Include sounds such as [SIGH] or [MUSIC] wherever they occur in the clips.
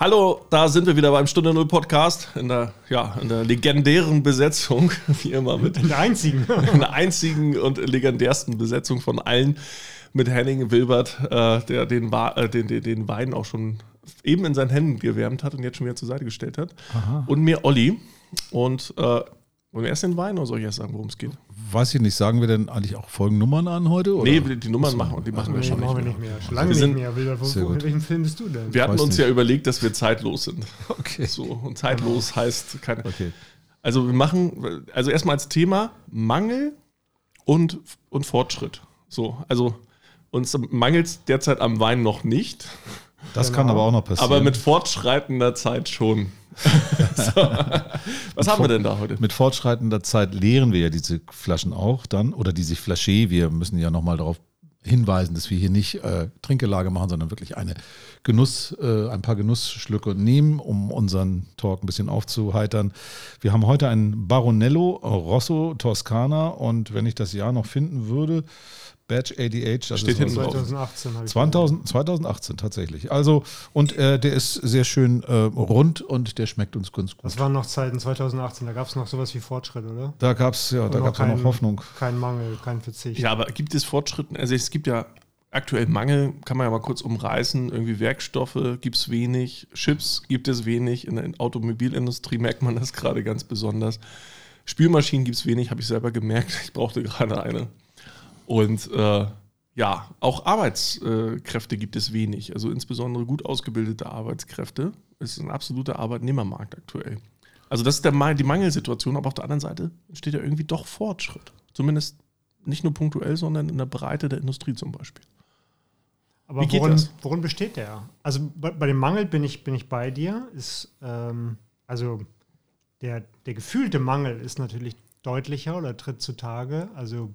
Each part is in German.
Hallo, da sind wir wieder beim Stunde Null Podcast in der, ja, in der legendären Besetzung, [LAUGHS] wie immer mit. In der einzigen. [LAUGHS] in der einzigen und legendärsten Besetzung von allen mit Henning Wilbert, äh, der den, äh, den, den, den Wein auch schon eben in seinen Händen gewärmt hat und jetzt schon wieder zur Seite gestellt hat. Aha. Und mir Olli. Und äh, wollen wir erst den Wein oder soll ich erst sagen, worum es geht? Weiß ich nicht, sagen wir denn eigentlich auch Folgennummern an heute? Oder? Nee, die Nummern machen, die machen wir schon machen nicht mehr. Schon lange nicht mehr. Wilder, wo, in welchem Film bist du denn? Wir hatten uns nicht. ja überlegt, dass wir zeitlos sind. [LAUGHS] Okay. So, und zeitlos heißt keine. Okay. Also wir machen, also erstmal als Thema Mangel und, und Fortschritt. So, also uns mangelt es derzeit am Wein noch nicht. Das genau. kann aber auch noch passieren. Aber mit fortschreitender Zeit schon. [LAUGHS] so. [LAUGHS] Was haben wir denn da heute? Mit fortschreitender Zeit leeren wir ja diese Flaschen auch dann oder diese Flasche. Wir müssen ja nochmal darauf hinweisen, dass wir hier nicht äh, Trinkgelage machen, sondern wirklich eine Genuss, äh, ein paar Genussschlücke nehmen, um unseren Talk ein bisschen aufzuheitern. Wir haben heute einen Baronello Rosso Toscana und wenn ich das Jahr noch finden würde, Badge 88. Das Steht hinten 2018. 2000, 2018 tatsächlich. Also, und äh, der ist sehr schön äh, rund und der schmeckt uns ganz gut. Das waren noch Zeiten 2018, da gab es noch sowas wie Fortschritt, oder? Da gab es ja, da gab es noch Hoffnung. Kein Mangel, kein Verzicht. Ja, aber gibt es Fortschritte? Also es gibt ja aktuell Mangel, kann man ja mal kurz umreißen. Irgendwie Werkstoffe gibt es wenig, Chips gibt es wenig. In der Automobilindustrie merkt man das gerade ganz besonders. Spülmaschinen gibt es wenig, habe ich selber gemerkt. Ich brauchte gerade eine. Und äh, ja, auch Arbeitskräfte gibt es wenig, also insbesondere gut ausgebildete Arbeitskräfte. Es ist ein absoluter Arbeitnehmermarkt aktuell. Also das ist der, die Mangelsituation, aber auf der anderen Seite steht ja irgendwie doch Fortschritt. Zumindest nicht nur punktuell, sondern in der Breite der Industrie zum Beispiel. Aber worin, worin, besteht der? Also bei, bei, dem Mangel bin ich, bin ich bei dir. Ist, ähm, also der, der gefühlte Mangel ist natürlich deutlicher oder tritt zutage. Also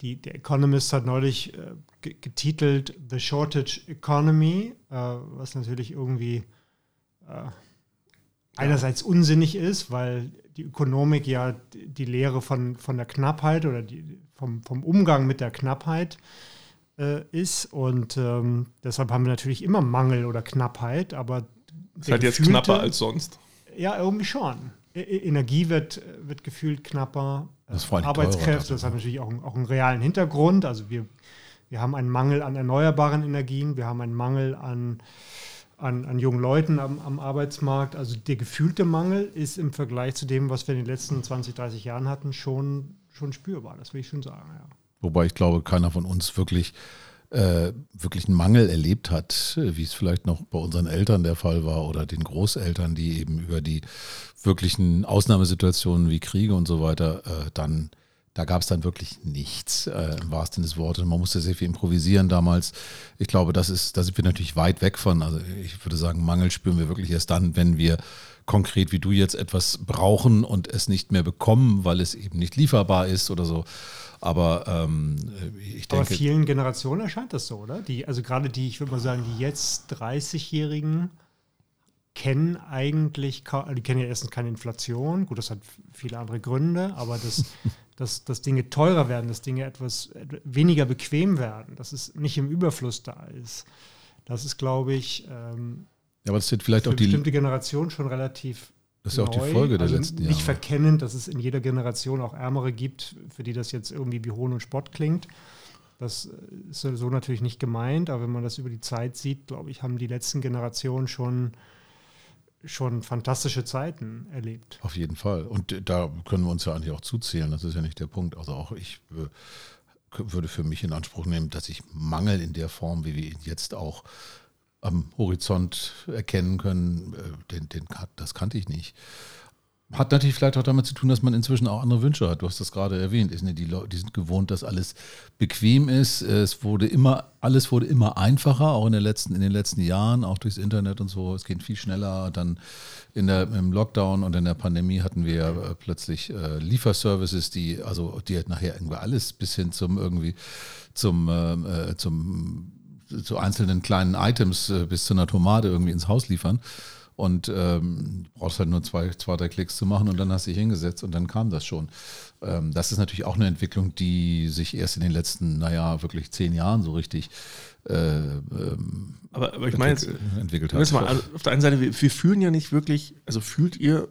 die, der Economist hat neulich äh, getitelt The Shortage Economy, äh, was natürlich irgendwie äh, einerseits unsinnig ist, weil die Ökonomik ja die Lehre von, von der Knappheit oder die, vom, vom Umgang mit der Knappheit äh, ist. Und ähm, deshalb haben wir natürlich immer Mangel oder Knappheit, aber. Ist halt jetzt knapper als sonst. Ja, irgendwie schon. Energie wird, wird gefühlt knapper. Das Arbeitskräfte, das hat natürlich auch, auch einen realen Hintergrund. Also wir, wir haben einen Mangel an erneuerbaren Energien, wir haben einen Mangel an, an, an jungen Leuten am, am Arbeitsmarkt. Also der gefühlte Mangel ist im Vergleich zu dem, was wir in den letzten 20, 30 Jahren hatten, schon, schon spürbar. Das will ich schon sagen, ja. Wobei ich glaube, keiner von uns wirklich äh, wirklich einen Mangel erlebt hat, wie es vielleicht noch bei unseren Eltern der Fall war oder den Großeltern, die eben über die wirklichen Ausnahmesituationen wie Kriege und so weiter äh, dann da gab es dann wirklich nichts äh, im wahrsten des Wortes. Man musste sehr viel improvisieren damals. Ich glaube, das ist, da sind wir natürlich weit weg von. Also ich würde sagen, Mangel spüren wir wirklich erst dann, wenn wir konkret wie du jetzt etwas brauchen und es nicht mehr bekommen, weil es eben nicht lieferbar ist oder so. Aber ähm, ich denke. Aber vielen Generationen erscheint das so, oder? Die, also gerade die, ich würde mal sagen, die jetzt 30-Jährigen kennen eigentlich, die kennen ja erstens keine Inflation, gut, das hat viele andere Gründe, aber dass, [LAUGHS] dass, dass Dinge teurer werden, dass Dinge etwas weniger bequem werden, dass es nicht im Überfluss da ist. Das ist, glaube ich, ähm, ja, aber das sind vielleicht auch die bestimmte Generation schon relativ das ist ja auch die Folge der also letzten Jahre. Nicht verkennend, dass es in jeder Generation auch Ärmere gibt, für die das jetzt irgendwie wie Hohn und Spott klingt. Das ist so natürlich nicht gemeint, aber wenn man das über die Zeit sieht, glaube ich, haben die letzten Generationen schon, schon fantastische Zeiten erlebt. Auf jeden Fall. Und da können wir uns ja eigentlich auch zuzählen. Das ist ja nicht der Punkt. Also auch ich äh, würde für mich in Anspruch nehmen, dass ich Mangel in der Form, wie wir ihn jetzt auch am Horizont erkennen können, äh, den, den, das kannte ich nicht. Hat natürlich vielleicht auch damit zu tun, dass man inzwischen auch andere Wünsche hat. Du hast das gerade erwähnt. Die, Leute, sind gewohnt, dass alles bequem ist. Es wurde immer, alles wurde immer einfacher, auch in, der letzten, in den letzten Jahren, auch durchs Internet und so. Es geht viel schneller. Dann in der, im Lockdown und in der Pandemie hatten wir äh, plötzlich äh, Lieferservices, die, also die halt nachher irgendwie alles bis hin zum irgendwie zum, äh, äh zum zu einzelnen kleinen Items äh, bis zu einer Tomate irgendwie ins Haus liefern. und ähm, brauchst halt nur zwei, zwei, drei Klicks zu machen und dann hast du dich hingesetzt und dann kam das schon. Ähm, das ist natürlich auch eine Entwicklung, die sich erst in den letzten, naja, wirklich zehn Jahren so richtig äh, ähm, aber, aber ich meine jetzt, entwickelt hat. Mal, also auf der einen Seite, wir, wir, fühlen ja nicht wirklich, also fühlt ihr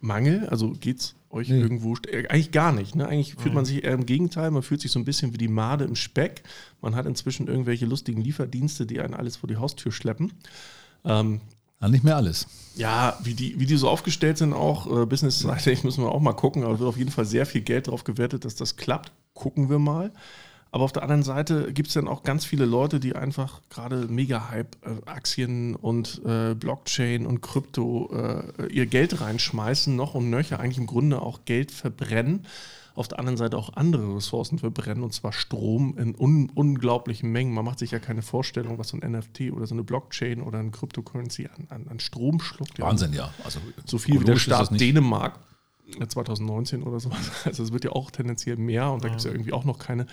Mangel? Also geht es euch nee. irgendwo? Äh, eigentlich gar nicht. Ne? Eigentlich fühlt man sich eher im Gegenteil. Man fühlt sich so ein bisschen wie die Made im Speck. Man hat inzwischen irgendwelche lustigen Lieferdienste, die einen alles vor die Haustür schleppen. Ähm, ja, nicht mehr alles. Ja, wie die, wie die so aufgestellt sind, auch äh, businessseitig [LAUGHS] müssen wir auch mal gucken. Aber es wird auf jeden Fall sehr viel Geld darauf gewertet, dass das klappt. Gucken wir mal. Aber auf der anderen Seite gibt es dann auch ganz viele Leute, die einfach gerade Mega-Hype, äh, Aktien und äh, Blockchain und Krypto äh, ihr Geld reinschmeißen, noch und nöcher, eigentlich im Grunde auch Geld verbrennen. Auf der anderen Seite auch andere Ressourcen verbrennen, und zwar Strom in un unglaublichen Mengen. Man macht sich ja keine Vorstellung, was so ein NFT oder so eine Blockchain oder ein Cryptocurrency an, an, an Strom schluckt. Wahnsinn, ja. Also so viel wie der Staat Dänemark 2019 oder sowas. [LAUGHS] Also es wird ja auch tendenziell mehr und da gibt es ja irgendwie auch noch keine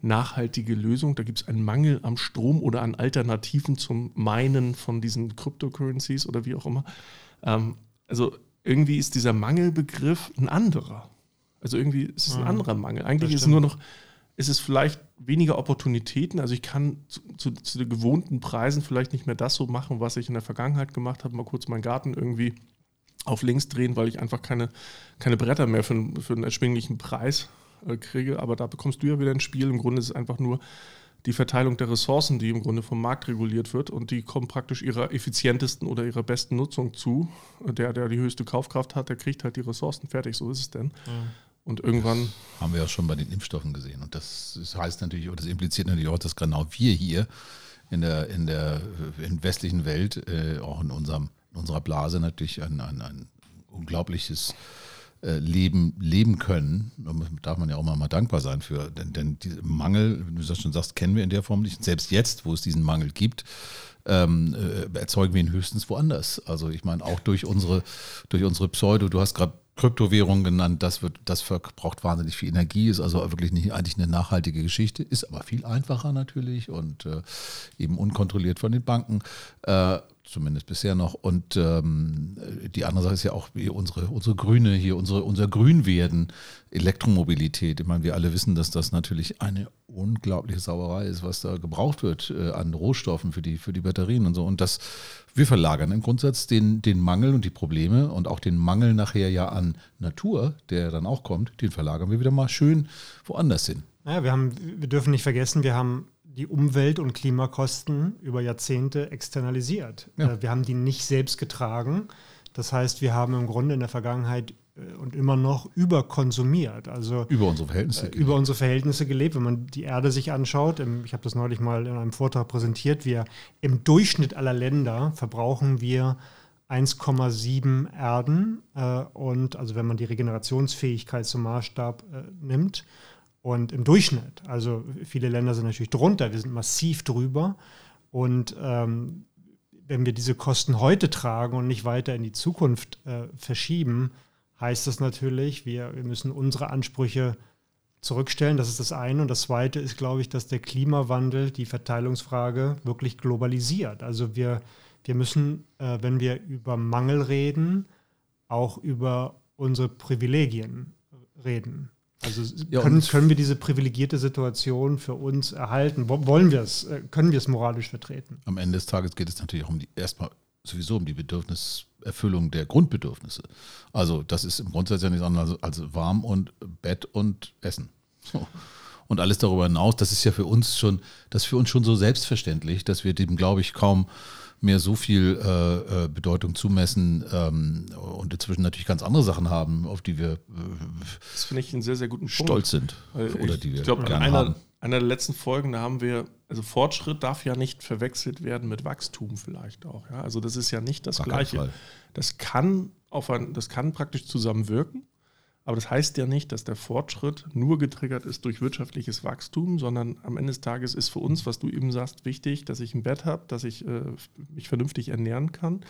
nachhaltige Lösung. Da gibt es einen Mangel am Strom oder an Alternativen zum Meinen von diesen Cryptocurrencies oder wie auch immer. Ähm, also irgendwie ist dieser Mangelbegriff ein anderer. Also irgendwie ist es ein anderer Mangel. Eigentlich ist es nur noch, ist es vielleicht weniger Opportunitäten. Also ich kann zu, zu, zu den gewohnten Preisen vielleicht nicht mehr das so machen, was ich in der Vergangenheit gemacht habe, mal kurz meinen Garten irgendwie auf links drehen, weil ich einfach keine, keine Bretter mehr für, für einen erschwinglichen Preis äh, kriege. Aber da bekommst du ja wieder ein Spiel. Im Grunde ist es einfach nur die Verteilung der Ressourcen, die im Grunde vom Markt reguliert wird und die kommen praktisch ihrer effizientesten oder ihrer besten Nutzung zu. Der, der die höchste Kaufkraft hat, der kriegt halt die Ressourcen fertig. So ist es denn. Mhm. Und irgendwann. Haben wir ja schon bei den Impfstoffen gesehen. Und das, das heißt natürlich, oder das impliziert natürlich auch, dass genau wir hier in der, in der in westlichen Welt, äh, auch in unserem unserer Blase natürlich ein, ein, ein unglaubliches äh, Leben leben können. Da darf man ja auch mal, dankbar sein für. Denn, denn diesen Mangel, wie du das schon sagst, kennen wir in der Form nicht. Selbst jetzt, wo es diesen Mangel gibt, ähm, äh, erzeugen wir ihn höchstens woanders. Also ich meine, auch durch unsere, durch unsere Pseudo, du hast gerade Kryptowährung genannt, das wird, das verbraucht wahnsinnig viel Energie, ist also wirklich nicht eigentlich eine nachhaltige Geschichte, ist aber viel einfacher natürlich und äh, eben unkontrolliert von den Banken. Äh, zumindest bisher noch. Und ähm, die andere Sache ist ja auch unsere, unsere Grüne hier, unsere, unser Grünwerden, Elektromobilität. Ich meine, wir alle wissen, dass das natürlich eine unglaubliche Sauerei ist, was da gebraucht wird äh, an Rohstoffen für die, für die Batterien und so. Und das, wir verlagern im Grundsatz den, den Mangel und die Probleme und auch den Mangel nachher ja an Natur, der dann auch kommt, den verlagern wir wieder mal schön woanders hin. Naja, wir, haben, wir dürfen nicht vergessen, wir haben die Umwelt- und Klimakosten über Jahrzehnte externalisiert. Ja. Äh, wir haben die nicht selbst getragen. Das heißt, wir haben im Grunde in der Vergangenheit äh, und immer noch überkonsumiert. Also über unsere Verhältnisse. Äh, gelebt. Über unsere Verhältnisse gelebt. Wenn man die Erde sich anschaut, ich habe das neulich mal in einem Vortrag präsentiert, wir im Durchschnitt aller Länder verbrauchen wir 1,7 Erden und also wenn man die Regenerationsfähigkeit zum Maßstab nimmt und im Durchschnitt, also viele Länder sind natürlich drunter, wir sind massiv drüber. Und ähm, wenn wir diese Kosten heute tragen und nicht weiter in die Zukunft äh, verschieben, heißt das natürlich, wir, wir müssen unsere Ansprüche zurückstellen. Das ist das eine. Und das zweite ist, glaube ich, dass der Klimawandel die Verteilungsfrage wirklich globalisiert. Also wir, wir müssen, äh, wenn wir über Mangel reden, auch über unsere Privilegien reden. Also ja, können, können wir diese privilegierte Situation für uns erhalten? Wollen wir es? Äh, können wir es moralisch vertreten? Am Ende des Tages geht es natürlich auch um die erstmal sowieso um die Bedürfniserfüllung der Grundbedürfnisse. Also das ist im Grundsatz ja nichts anderes als warm und Bett und Essen. So. Und alles darüber hinaus, das ist ja für uns schon, das ist für uns schon so selbstverständlich, dass wir dem, glaube ich, kaum mehr so viel äh, äh, Bedeutung zumessen ähm, und inzwischen natürlich ganz andere Sachen haben, auf die wir äh, das finde ich einen sehr, sehr guten stolz Punkt. sind. Oder ich, die wir ich glaube, einer, haben. einer der letzten Folgen, da haben wir, also Fortschritt darf ja nicht verwechselt werden mit Wachstum vielleicht auch. Ja? Also das ist ja nicht das Gar Gleiche. Das kann, auf ein, das kann praktisch zusammenwirken. Aber das heißt ja nicht, dass der Fortschritt nur getriggert ist durch wirtschaftliches Wachstum, sondern am Ende des Tages ist für uns, was du eben sagst, wichtig, dass ich ein Bett habe, dass ich äh, mich vernünftig ernähren kann,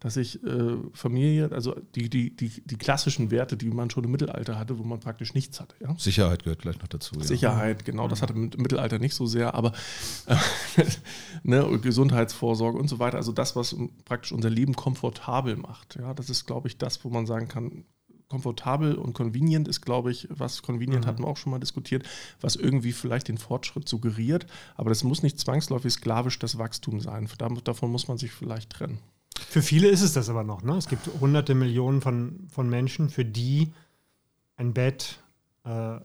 dass ich äh, Familie, also die, die, die, die klassischen Werte, die man schon im Mittelalter hatte, wo man praktisch nichts hatte. Ja? Sicherheit gehört gleich noch dazu. Sicherheit, ja. genau, das hatte im Mittelalter nicht so sehr, aber äh, [LAUGHS] ne, Gesundheitsvorsorge und so weiter, also das, was praktisch unser Leben komfortabel macht. Ja, das ist, glaube ich, das, wo man sagen kann, komfortabel und convenient ist, glaube ich, was convenient mhm. hatten wir auch schon mal diskutiert, was irgendwie vielleicht den Fortschritt suggeriert, aber das muss nicht zwangsläufig sklavisch das Wachstum sein. Davon muss man sich vielleicht trennen. Für viele ist es das aber noch. Ne? Es gibt hunderte Millionen von, von Menschen, für die ein Bett, äh,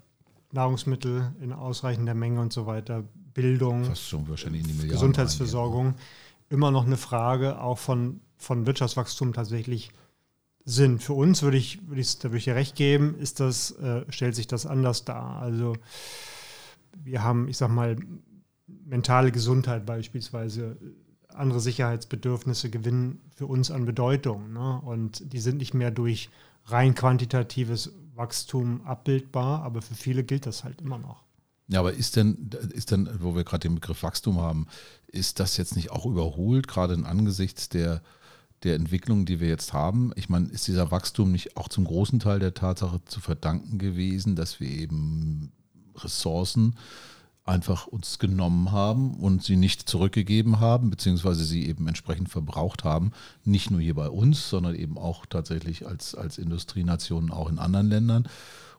Nahrungsmittel in ausreichender Menge und so weiter, Bildung, Gesundheitsversorgung rein, ja. immer noch eine Frage auch von, von Wirtschaftswachstum tatsächlich sind. Für uns würde ich, würde ich, da würde ich dir recht geben, ist das, äh, stellt sich das anders dar. Also wir haben, ich sag mal, mentale Gesundheit beispielsweise, andere Sicherheitsbedürfnisse gewinnen für uns an Bedeutung. Ne? Und die sind nicht mehr durch rein quantitatives Wachstum abbildbar, aber für viele gilt das halt immer noch. Ja, aber ist denn, ist denn, wo wir gerade den Begriff Wachstum haben, ist das jetzt nicht auch überholt, gerade angesichts der der Entwicklung, die wir jetzt haben. Ich meine, ist dieser Wachstum nicht auch zum großen Teil der Tatsache zu verdanken gewesen, dass wir eben Ressourcen einfach uns genommen haben und sie nicht zurückgegeben haben, beziehungsweise sie eben entsprechend verbraucht haben, nicht nur hier bei uns, sondern eben auch tatsächlich als, als Industrienationen auch in anderen Ländern.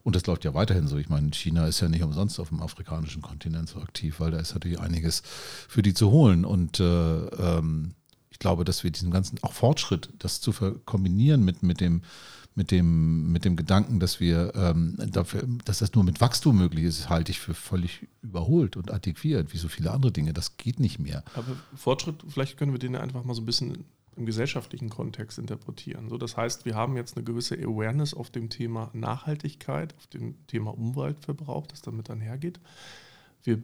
Und das läuft ja weiterhin so. Ich meine, China ist ja nicht umsonst auf dem afrikanischen Kontinent so aktiv, weil da ist natürlich einiges für die zu holen. Und äh, ähm, glaube, dass wir diesen ganzen, auch Fortschritt, das zu kombinieren mit, mit dem, mit dem, mit dem Gedanken, dass wir ähm, dafür, dass das nur mit Wachstum möglich ist, halte ich für völlig überholt und antiquiert, wie so viele andere Dinge. Das geht nicht mehr. Aber Fortschritt, vielleicht können wir den einfach mal so ein bisschen im gesellschaftlichen Kontext interpretieren. So, das heißt, wir haben jetzt eine gewisse Awareness auf dem Thema Nachhaltigkeit, auf dem Thema Umweltverbrauch, das damit einhergeht. Wir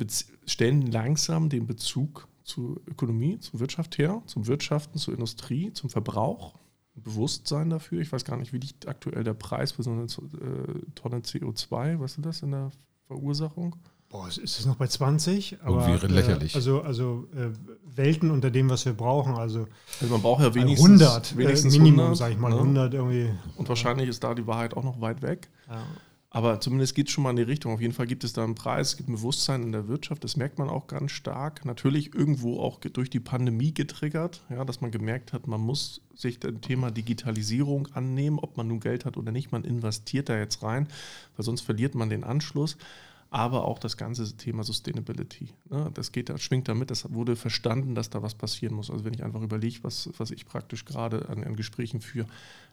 stellen langsam den Bezug zur Ökonomie, zur Wirtschaft her, zum Wirtschaften, zur Industrie, zum Verbrauch, Bewusstsein dafür. Ich weiß gar nicht, wie liegt aktuell der Preis für so eine äh, Tonne CO2, weißt du das, in der Verursachung? Boah, ist es noch bei 20? Aber, wäre lächerlich. Äh, also also äh, Welten unter dem, was wir brauchen. Also, also man braucht ja wenigstens 100, wenigstens Minimum, sage ich mal, ne? 100 irgendwie. Und wahrscheinlich ist da die Wahrheit auch noch weit weg. Ja. Aber zumindest geht es schon mal in die Richtung. Auf jeden Fall gibt es da einen Preis, es gibt ein Bewusstsein in der Wirtschaft, das merkt man auch ganz stark. Natürlich irgendwo auch durch die Pandemie getriggert, ja, dass man gemerkt hat, man muss sich dem Thema Digitalisierung annehmen, ob man nun Geld hat oder nicht. Man investiert da jetzt rein, weil sonst verliert man den Anschluss. Aber auch das ganze Thema Sustainability. Ne, das geht, das schwingt damit, das wurde verstanden, dass da was passieren muss. Also wenn ich einfach überlege, was, was ich praktisch gerade an, an Gesprächen führe,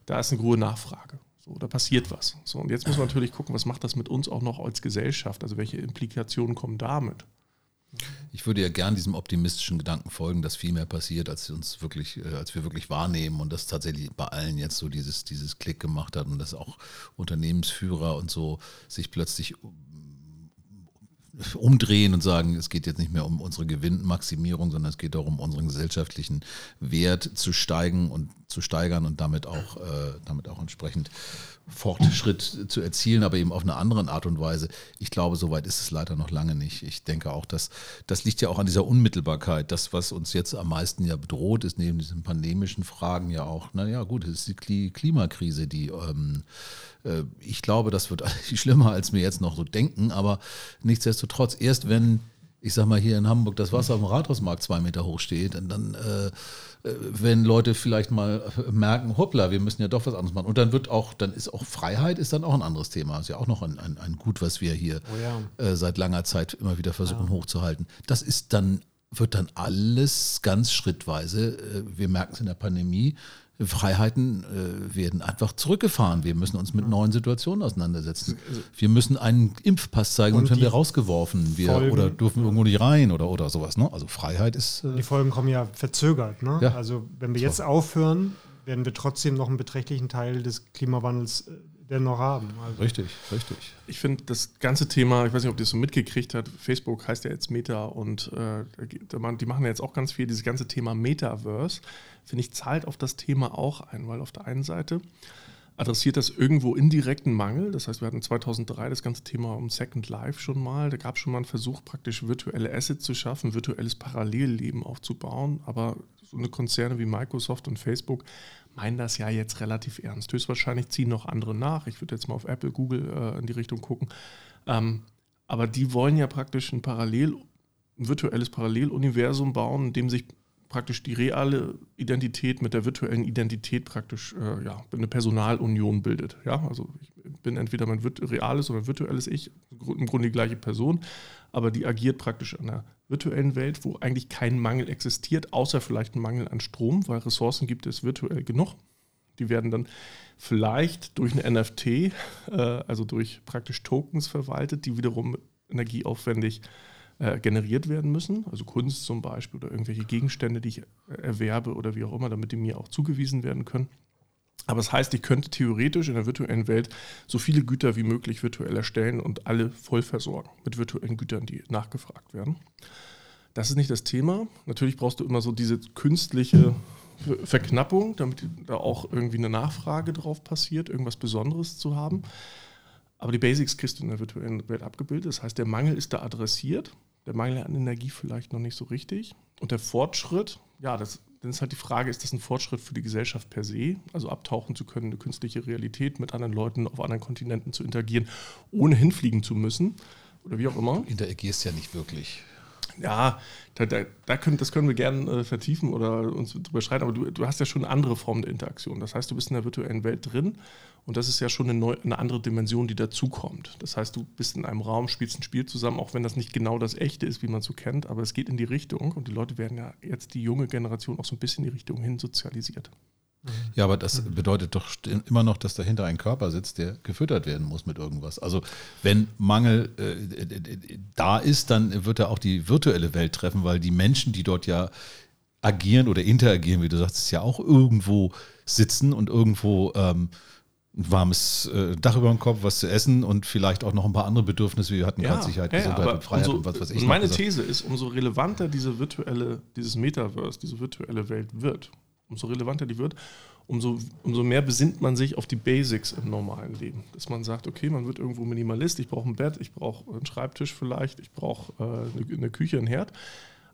da ist eine hohe Nachfrage. So, da passiert was. So, und jetzt muss man natürlich gucken, was macht das mit uns auch noch als Gesellschaft? Also welche Implikationen kommen damit? Ich würde ja gern diesem optimistischen Gedanken folgen, dass viel mehr passiert, als uns wirklich, äh, als wir wirklich wahrnehmen und dass tatsächlich bei allen jetzt so dieses, dieses Klick gemacht hat und dass auch Unternehmensführer und so sich plötzlich umdrehen und sagen, es geht jetzt nicht mehr um unsere Gewinnmaximierung, sondern es geht darum, unseren gesellschaftlichen Wert zu steigen und zu steigern und damit auch, äh, damit auch entsprechend Fortschritt zu erzielen, aber eben auf eine andere Art und Weise. Ich glaube, soweit ist es leider noch lange nicht. Ich denke auch, dass das liegt ja auch an dieser Unmittelbarkeit. Das, was uns jetzt am meisten ja bedroht, ist neben diesen pandemischen Fragen ja auch, naja, gut, es ist die Klimakrise, die ähm, äh, ich glaube, das wird schlimmer, als wir jetzt noch so denken, aber nichtsdestotrotz, erst wenn ich sag mal, hier in Hamburg das Wasser am Rathausmarkt zwei Meter hoch steht, dann, äh, äh, wenn Leute vielleicht mal merken, hoppla, wir müssen ja doch was anderes machen. Und dann wird auch, dann ist auch Freiheit ist dann auch ein anderes Thema. Das ist ja auch noch ein, ein, ein Gut, was wir hier oh ja. äh, seit langer Zeit immer wieder versuchen ja. hochzuhalten. Das ist dann, wird dann alles ganz schrittweise, äh, wir merken es in der Pandemie, Freiheiten äh, werden einfach zurückgefahren. Wir müssen uns mit neuen Situationen auseinandersetzen. Wir müssen einen Impfpass zeigen, sonst werden wir rausgeworfen. Wir, Folgen, oder dürfen irgendwo nicht rein oder, oder sowas. Ne? Also Freiheit ist. Äh die Folgen kommen ja verzögert. Ne? Ja. Also wenn wir jetzt aufhören, werden wir trotzdem noch einen beträchtlichen Teil des Klimawandels dennoch haben. Also richtig, richtig. Ich finde das ganze Thema, ich weiß nicht, ob ihr das so mitgekriegt habt, Facebook heißt ja jetzt Meta und äh, die machen ja jetzt auch ganz viel, dieses ganze Thema Metaverse, finde ich, zahlt auf das Thema auch ein, weil auf der einen Seite adressiert das irgendwo indirekten Mangel. Das heißt, wir hatten 2003 das ganze Thema um Second Life schon mal. Da gab es schon mal einen Versuch, praktisch virtuelle Assets zu schaffen, virtuelles Parallelleben aufzubauen. Aber so eine Konzerne wie Microsoft und Facebook meinen das ja jetzt relativ ernst. Höchstwahrscheinlich ziehen noch andere nach. Ich würde jetzt mal auf Apple, Google äh, in die Richtung gucken. Ähm, aber die wollen ja praktisch ein Parallel, ein virtuelles Paralleluniversum bauen, in dem sich praktisch die reale Identität mit der virtuellen Identität praktisch äh, ja, eine Personalunion bildet. Ja? Also ich bin entweder mein reales oder virtuelles Ich, im Grunde die gleiche Person, aber die agiert praktisch in einer virtuellen Welt, wo eigentlich kein Mangel existiert, außer vielleicht ein Mangel an Strom, weil Ressourcen gibt es virtuell genug. Die werden dann vielleicht durch eine NFT, äh, also durch praktisch Tokens verwaltet, die wiederum energieaufwendig äh, generiert werden müssen, also Kunst zum Beispiel oder irgendwelche Gegenstände, die ich erwerbe oder wie auch immer, damit die mir auch zugewiesen werden können. Aber das heißt, ich könnte theoretisch in der virtuellen Welt so viele Güter wie möglich virtuell erstellen und alle voll versorgen mit virtuellen Gütern, die nachgefragt werden. Das ist nicht das Thema. Natürlich brauchst du immer so diese künstliche Verknappung, damit da auch irgendwie eine Nachfrage drauf passiert, irgendwas Besonderes zu haben. Aber die Basics kriegst du in der virtuellen Welt abgebildet. Das heißt, der Mangel ist da adressiert, der Mangel an Energie vielleicht noch nicht so richtig. Und der Fortschritt, ja, das dann ist halt die Frage, ist das ein Fortschritt für die Gesellschaft per se, also abtauchen zu können, eine künstliche Realität mit anderen Leuten auf anderen Kontinenten zu interagieren, ohne hinfliegen zu müssen oder wie auch immer. Interagierst ja nicht wirklich. Ja, da, da, da können, das können wir gerne äh, vertiefen oder uns drüber schreiten, aber du, du hast ja schon eine andere Form der Interaktion. Das heißt, du bist in der virtuellen Welt drin und das ist ja schon eine, neu, eine andere Dimension, die dazukommt. Das heißt, du bist in einem Raum, spielst ein Spiel zusammen, auch wenn das nicht genau das Echte ist, wie man es so kennt, aber es geht in die Richtung und die Leute werden ja jetzt, die junge Generation, auch so ein bisschen in die Richtung hin sozialisiert. Ja, aber das bedeutet doch immer noch, dass dahinter ein Körper sitzt, der gefüttert werden muss mit irgendwas. Also wenn Mangel äh, da ist, dann wird er auch die virtuelle Welt treffen, weil die Menschen, die dort ja agieren oder interagieren, wie du sagst, ja auch irgendwo sitzen und irgendwo ähm, ein warmes äh, Dach über dem Kopf, was zu essen und vielleicht auch noch ein paar andere Bedürfnisse, wie wir hatten ja, Sicherheit, ja, Gesundheit und Freiheit umso, und was weiß ich. Und meine These ist, umso relevanter diese virtuelle, dieses Metaverse, diese virtuelle Welt wird, umso relevanter die wird, umso, umso mehr besinnt man sich auf die Basics im normalen Leben. Dass man sagt, okay, man wird irgendwo Minimalist, ich brauche ein Bett, ich brauche einen Schreibtisch vielleicht, ich brauche äh, eine, eine Küche, einen Herd.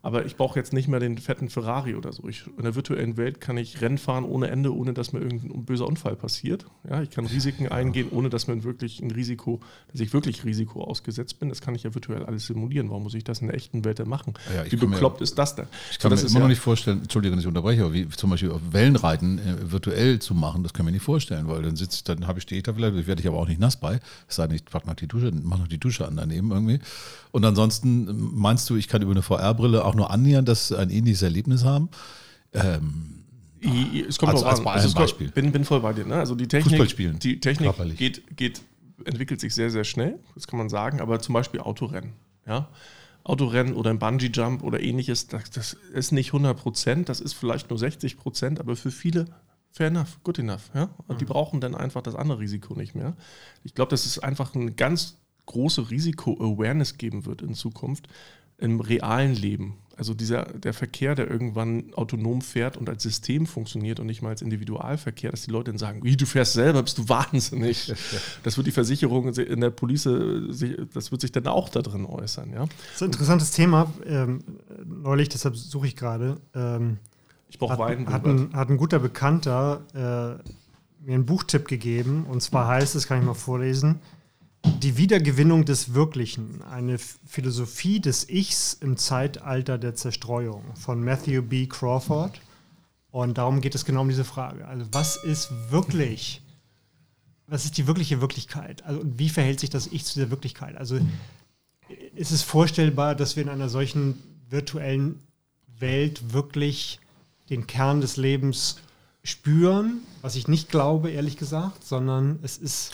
Aber ich brauche jetzt nicht mehr den fetten Ferrari oder so. Ich, in der virtuellen Welt kann ich Rennen fahren ohne Ende, ohne dass mir irgendein böser Unfall passiert. Ja, ich kann Risiken eingehen, ohne dass mir wirklich ein Risiko, dass ich wirklich Risiko ausgesetzt bin. Das kann ich ja virtuell alles simulieren. Warum muss ich das in der echten Welt denn machen? Ja, wie bekloppt mir, ist das denn? Ich kann so, mir immer ja noch nicht vorstellen, Entschuldige, dass ich unterbreche, aber wie zum Beispiel auf Wellenreiten äh, virtuell zu machen, das kann ich mir nicht vorstellen, weil dann sitzt, dann habe ich die Ether vielleicht, werde ich aber auch nicht nass bei. Es sei denn, ich pack noch die Dusche, mach noch die Dusche an daneben irgendwie. Und ansonsten meinst du, ich kann über eine VR-Brille auch nur annähernd das ein ähnliches Erlebnis haben? Ähm, es kommt als, auch an. Als Beispiel. Bin, bin voll bei dir. Ne? Also die Technik, die Technik geht, geht, entwickelt sich sehr, sehr schnell, das kann man sagen, aber zum Beispiel Autorennen. Ja? Autorennen oder ein Bungee-Jump oder ähnliches, das, das, ist nicht 100 Prozent, das ist vielleicht nur 60 Prozent, aber für viele fair enough, good enough. Ja? Und mhm. die brauchen dann einfach das andere Risiko nicht mehr. Ich glaube, das ist einfach ein ganz große Risiko-Awareness geben wird in Zukunft im realen Leben. Also dieser, der Verkehr, der irgendwann autonom fährt und als System funktioniert und nicht mal als Individualverkehr, dass die Leute dann sagen, wie, du fährst selber, bist du wahnsinnig. [LAUGHS] Das wird die Versicherung in der Police, das wird sich dann auch da drin äußern. Ja? Das ist ein interessantes Thema. Ähm, neulich, deshalb suche ich gerade. Ähm, ich brauche Wein. Hat ein, hat ein guter Bekannter äh, mir einen Buchtipp gegeben und zwar heißt es, kann ich mal vorlesen, die Wiedergewinnung des Wirklichen, eine Philosophie des Ichs im Zeitalter der Zerstreuung von Matthew B. Crawford. Und darum geht es genau um diese Frage. Also was ist wirklich, was ist die wirkliche Wirklichkeit? Also wie verhält sich das Ich zu der Wirklichkeit? Also ist es vorstellbar, dass wir in einer solchen virtuellen Welt wirklich den Kern des Lebens spüren, was ich nicht glaube, ehrlich gesagt, sondern es ist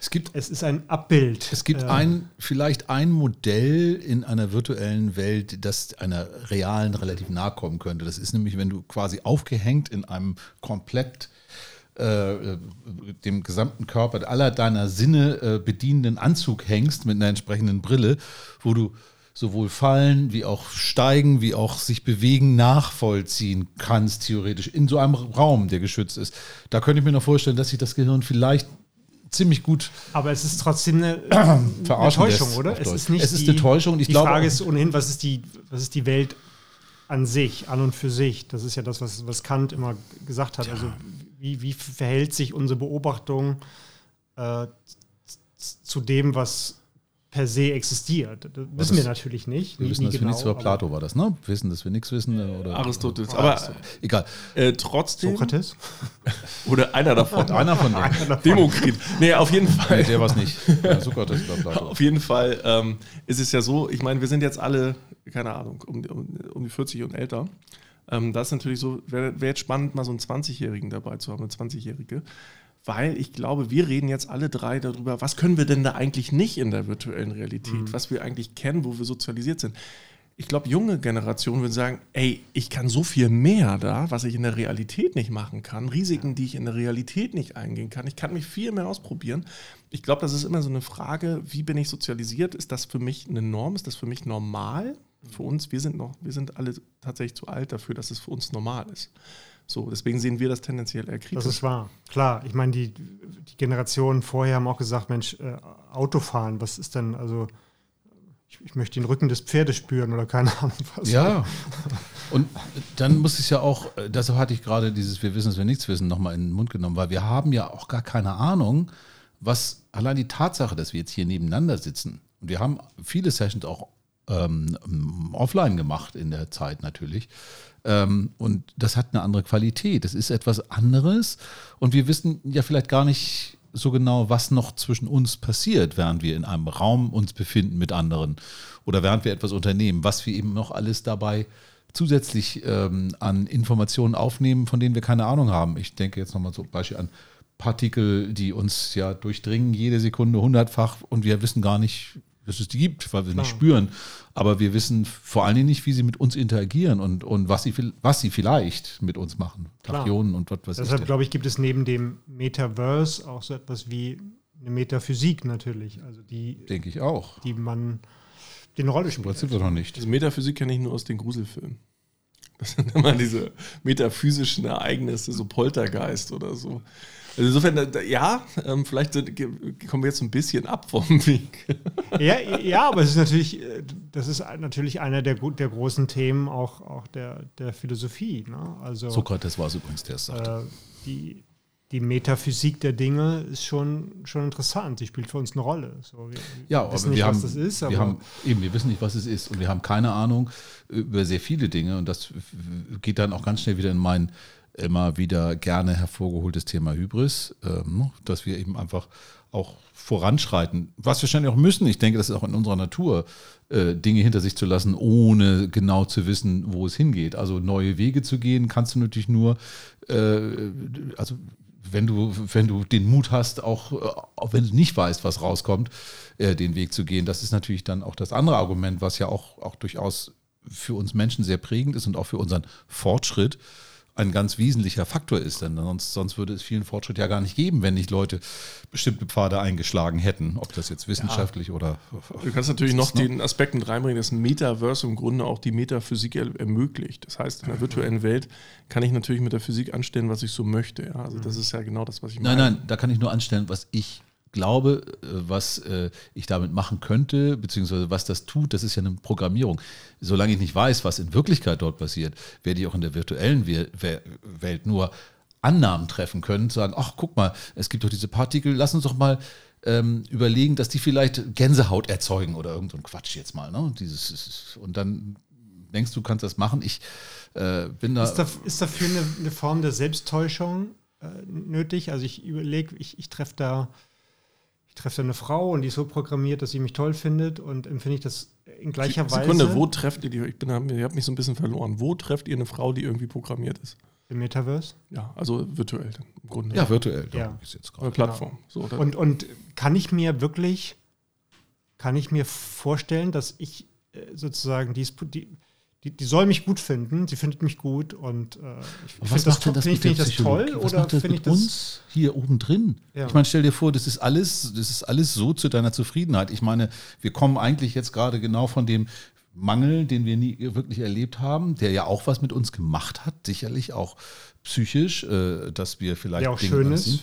es, gibt, es ist ein Abbild. Es gibt äh, ein, vielleicht ein Modell in einer virtuellen Welt, das einer realen relativ nahe kommen könnte. Das ist nämlich, wenn du quasi aufgehängt in einem komplett äh, dem gesamten Körper aller deiner Sinne äh, bedienenden Anzug hängst mit einer entsprechenden Brille, wo du sowohl fallen wie auch steigen, wie auch sich bewegen nachvollziehen kannst, theoretisch, in so einem Raum, der geschützt ist. Da könnte ich mir noch vorstellen, dass sich das Gehirn vielleicht ziemlich gut. Aber es ist trotzdem eine, [CLEARS THROAT] eine Täuschung, oder? Es ist, nicht es ist die, eine Täuschung. Ich die glaube, Frage ist ohnehin, was ist, die, was ist die Welt an sich, an und für sich? Das ist ja das, was, was Kant immer gesagt hat. Ja. Also wie, wie verhält sich unsere Beobachtung äh, zu dem, was per se existiert. Das wissen wir natürlich nicht. Wir wissen, dass genau, wir nichts über Plato war das, ne? Wir wissen, dass wir nichts wissen. Oder Aristoteles. Aber Aristoteles. egal. Äh, trotzdem. Sokrates? [LAUGHS] oder einer davon. [LAUGHS] einer von denen. Demokrit. Nee, auf jeden Fall. Nee, der [LAUGHS] war es nicht. Sokrates oder Plato. Auf jeden Fall ähm, ist es ja so, ich meine, wir sind jetzt alle, keine Ahnung, um, um, um die 40 und älter. Ähm, das ist natürlich so, wäre wär jetzt spannend, mal so einen 20-Jährigen dabei zu haben, eine 20-Jährige weil ich glaube, wir reden jetzt alle drei darüber, was können wir denn da eigentlich nicht in der virtuellen Realität, mhm. was wir eigentlich kennen, wo wir sozialisiert sind. Ich glaube, junge Generationen würden sagen, ey, ich kann so viel mehr da, was ich in der Realität nicht machen kann, Risiken, die ich in der Realität nicht eingehen kann. Ich kann mich viel mehr ausprobieren. Ich glaube, das ist immer so eine Frage, wie bin ich sozialisiert? Ist das für mich eine Norm? Ist das für mich normal? Für uns, wir sind noch, wir sind alle tatsächlich zu alt dafür, dass es für uns normal ist. So, deswegen sehen wir das tendenziell eher kritisch. Das ist wahr. Klar, ich meine, die, die Generationen vorher haben auch gesagt, Mensch, äh, Autofahren, was ist denn, also ich, ich, möchte den Rücken des Pferdes spüren oder keine Ahnung was. Ja, und dann muss es ja auch, äh, deshalb hatte ich gerade dieses Wir wissen, dass wir nichts wissen, nochmal in den Mund genommen, weil wir haben ja auch gar keine Ahnung, was allein die Tatsache, dass wir jetzt hier nebeneinander sitzen und wir haben viele Sessions auch ähm, offline gemacht in der Zeit natürlich. Ähm, und das hat eine andere Qualität. Das ist etwas anderes. Und wir wissen ja vielleicht gar nicht so genau, was noch zwischen uns passiert, während wir in einem Raum uns befinden mit anderen oder während wir etwas unternehmen, was wir eben noch alles dabei zusätzlich ähm, an Informationen aufnehmen, von denen wir keine Ahnung haben. Ich denke jetzt nochmal zum Beispiel an Partikel, die uns ja durchdringen jede Sekunde hundertfach und wir wissen gar nicht, dass es die gibt, weil wir Klar. nicht spüren. Aber wir wissen vor allen Dingen nicht, wie sie mit uns interagieren und, und was, sie, was sie vielleicht mit uns machen. Tachyonen und was weiß Deshalb, glaube ich, gibt es neben dem Metaverse auch so etwas wie eine Metaphysik natürlich. Also die, Denke ich auch. Die man den Rolle spielt. Das sind wir noch nicht. Diese Metaphysik kenne ich nur aus den Gruselfilmen. Das sind immer diese metaphysischen Ereignisse, so Poltergeist oder so. Also insofern, ja, ähm, vielleicht kommen wir jetzt ein bisschen ab vom Weg. [LAUGHS] Ja, ja, aber es ist natürlich, äh, das ist natürlich einer der, der großen Themen auch, auch der, der Philosophie. Ne? Also, Sokrates war es übrigens, der es sagte. Äh, die, die Metaphysik der Dinge ist schon, schon interessant. Sie spielt für uns eine Rolle. So, wir, ja, wir wissen nicht, haben, was das ist. wir haben, eben, wir wissen nicht, was es ist. Und wir haben keine Ahnung über sehr viele Dinge. Und das geht dann auch ganz schnell wieder in meinen immer wieder gerne hervorgeholtes Thema Hybris, ähm, dass wir eben einfach auch voranschreiten, was wir wahrscheinlich auch müssen. Ich denke, das ist auch in unserer Natur, äh, Dinge hinter sich zu lassen, ohne genau zu wissen, wo es hingeht. Also neue Wege zu gehen, kannst du natürlich nur, äh, also wenn du, wenn du den Mut hast, auch, äh, auch wenn du nicht weißt, was rauskommt, äh, den Weg zu gehen. Das ist natürlich dann auch das andere Argument, was ja auch, auch durchaus für uns Menschen sehr prägend ist und auch für unseren Fortschritt ein ganz wesentlicher Faktor ist. Denn sonst, sonst würde es vielen Fortschritt ja gar nicht geben, wenn nicht Leute bestimmte Pfade eingeschlagen hätten, ob das jetzt wissenschaftlich ja. oder. Du kannst natürlich noch den Aspekt mit reinbringen, dass ein Metaverse im Grunde auch die Metaphysik ermöglicht. Das heißt, in der virtuellen Welt kann ich natürlich mit der Physik anstellen, was ich so möchte. Ja? Also das ist ja genau das, was ich meine. Nein, nein, da kann ich nur anstellen, was ich glaube, äh, was äh, ich damit machen könnte, beziehungsweise was das tut, das ist ja eine Programmierung. Solange ich nicht weiß, was in Wirklichkeit dort passiert, werde ich auch in der virtuellen Welt nur Annahmen treffen können, sagen, ach guck mal, es gibt doch diese Partikel, lass uns doch mal ähm, überlegen, dass die vielleicht Gänsehaut erzeugen oder irgend so Quatsch jetzt mal. Ne? Dieses, und dann denkst du, kannst das machen. Ich äh, bin da. Ist, da, ist dafür eine, eine, Form der Selbsttäuschung äh, nötig? Also ich überlege, ich, ich treffe da treffe eine Frau und die ist so programmiert, dass sie mich toll findet und empfinde ich das in gleicher Sekunde, Weise. wo trefft ihr die? Ich, ich habe mich so ein bisschen verloren. Wo trefft ihr eine Frau, die irgendwie programmiert ist? Im Metaverse? Ja, also virtuell im Grunde. Ja, virtuell. Ja. Ist jetzt gerade. Plattform. Genau. So, und, und kann ich mir wirklich, kann ich mir vorstellen, dass ich äh, sozusagen die, die die, die soll mich gut finden, sie findet mich gut und äh, ich finde das, find, find ich das toll was oder finde ich das uns hier oben drin? Ja. Ich meine, stell dir vor, das ist alles, das ist alles so zu deiner Zufriedenheit. Ich meine, wir kommen eigentlich jetzt gerade genau von dem Mangel, den wir nie wirklich erlebt haben, der ja auch was mit uns gemacht hat, sicherlich auch psychisch, äh, dass wir vielleicht ja auch Dinge schön ist.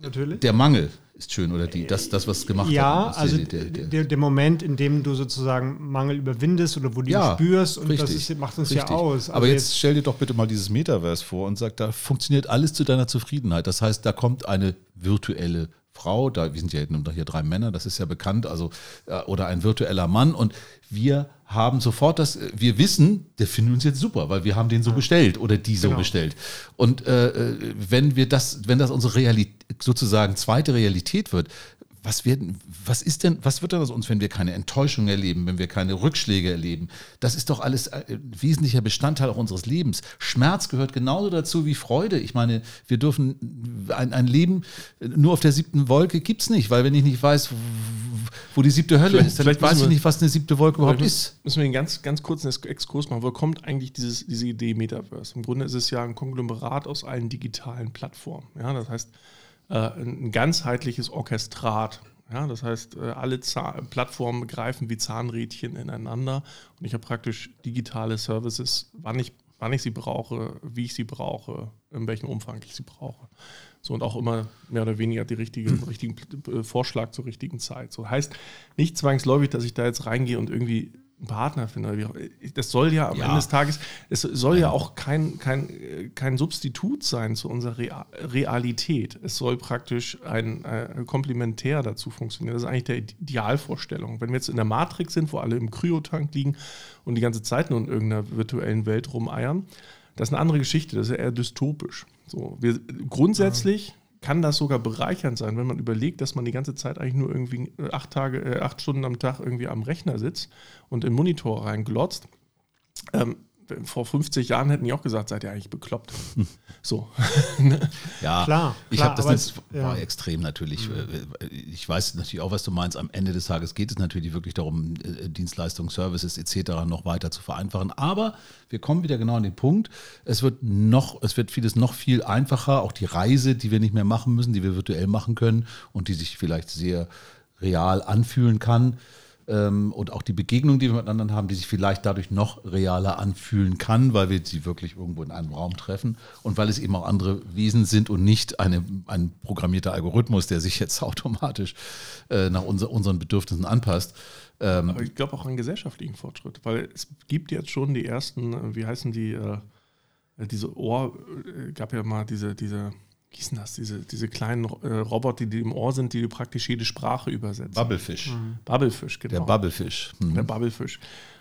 Natürlich. Der Mangel ist schön oder die, das, das was gemacht ja, hat. Ja, also der, der, der, Moment, in dem du sozusagen Mangel überwindest oder wo du ja, spürst und richtig, das ist, macht uns richtig. ja aus. Aber jetzt, jetzt stell dir doch bitte mal dieses Metaverse vor und sag, da funktioniert alles zu deiner Zufriedenheit. Das heißt, da kommt eine virtuelle Frau, da, wir sind ja hier drei Männer, das ist ja bekannt, also, äh, oder ein virtueller Mann und wir haben sofort das, wir wissen, der findet uns jetzt super, weil wir haben den so bestellt oder die so genau. bestellt. Und äh, äh, wenn wir das, wenn das unsere Realität, sozusagen zweite Realität wird, was, werden, was ist denn, was wird denn aus uns, wenn wir keine Enttäuschung erleben, wenn wir keine Rückschläge erleben? Das ist doch alles ein äh, wesentlicher Bestandteil auch unseres Lebens. Schmerz gehört genauso dazu wie Freude. Ich meine, wir dürfen ein, ein Leben nur auf der siebten Wolke gibt es nicht, weil wenn ich nicht weiß, wo die siebte Hölle vielleicht, ist, dann vielleicht weiß ich nicht, was eine siebte Wolke überhaupt ist. Müssen wir einen ganz, ganz kurzen Exkurs machen. Wo kommt eigentlich dieses, diese Idee Metaverse? Im Grunde ist es ja ein Konglomerat aus allen digitalen Plattformen. Ja, das heißt, ein ganzheitliches Orchestrat. Ja, das heißt, äh, alle Zahn Plattformen greifen wie Zahnrädchen ineinander und ich habe praktisch digitale Services, wann ich, wann ich sie brauche, wie ich sie brauche, in welchem Umfang ich sie brauche. So und auch immer mehr oder weniger die richtige, den richtigen äh, Vorschlag zur richtigen Zeit. So heißt nicht zwangsläufig, dass ich da jetzt reingehe und irgendwie einen Partner finde. Das soll ja am ja. Ende des Tages, es soll ja auch kein, kein, kein Substitut sein zu unserer Realität. Es soll praktisch ein, ein Komplementär dazu funktionieren. Das ist eigentlich der Idealvorstellung. Wenn wir jetzt in der Matrix sind, wo alle im Kryotank liegen und die ganze Zeit nur in irgendeiner virtuellen Welt rumeiern, das ist eine andere Geschichte. Das ist ja eher dystopisch. So, wir, grundsätzlich kann das sogar bereichernd sein, wenn man überlegt, dass man die ganze Zeit eigentlich nur irgendwie äh, acht Tage, äh, acht Stunden am Tag irgendwie am Rechner sitzt und in Monitor reinglotzt. Ähm, vor 50 Jahren hätten die auch gesagt, seid ihr eigentlich bekloppt. [LAUGHS] So. [LAUGHS] Ja, klar. Ich habe das jetzt, ja. war extrem natürlich. Mhm. Ich weiß natürlich auch, was du meinst. Am Ende des Tages geht es natürlich wirklich darum, äh, Dienstleistungen, Services etc. noch weiter zu vereinfachen. Aber wir kommen wieder genau an den Punkt. Es wird noch, es wird vieles noch viel einfacher. Auch die Reise, die wir nicht mehr machen müssen, die wir virtuell machen können und die sich vielleicht sehr real anfühlen kann ähm, und auch die Begegnung, die wir miteinander haben, die sich vielleicht dadurch noch realer anfühlen kann, weil wir sie wirklich irgendwo in einem Raum treffen und weil es eben auch andere Wesen sind und nicht eine, ein programmierter Algorithmus, der sich jetzt [LAUGHS] automatisch äh, nach unser, unseren Bedürfnissen anpasst. Ähm, Aber ich glaube auch an gesellschaftlichen Fortschritt, weil es gibt jetzt schon die ersten, äh, wie heißen die, äh, diese Ohr, äh, gab ja mal diese, diese wie hießen das, diese, diese kleinen äh, Roboter, die im Ohr sind, die praktisch jede Sprache übersetzen. Bubblefish. Mhm. Bubblefish, genau. Der Bubblefish. Mhm. Der Bubblefish.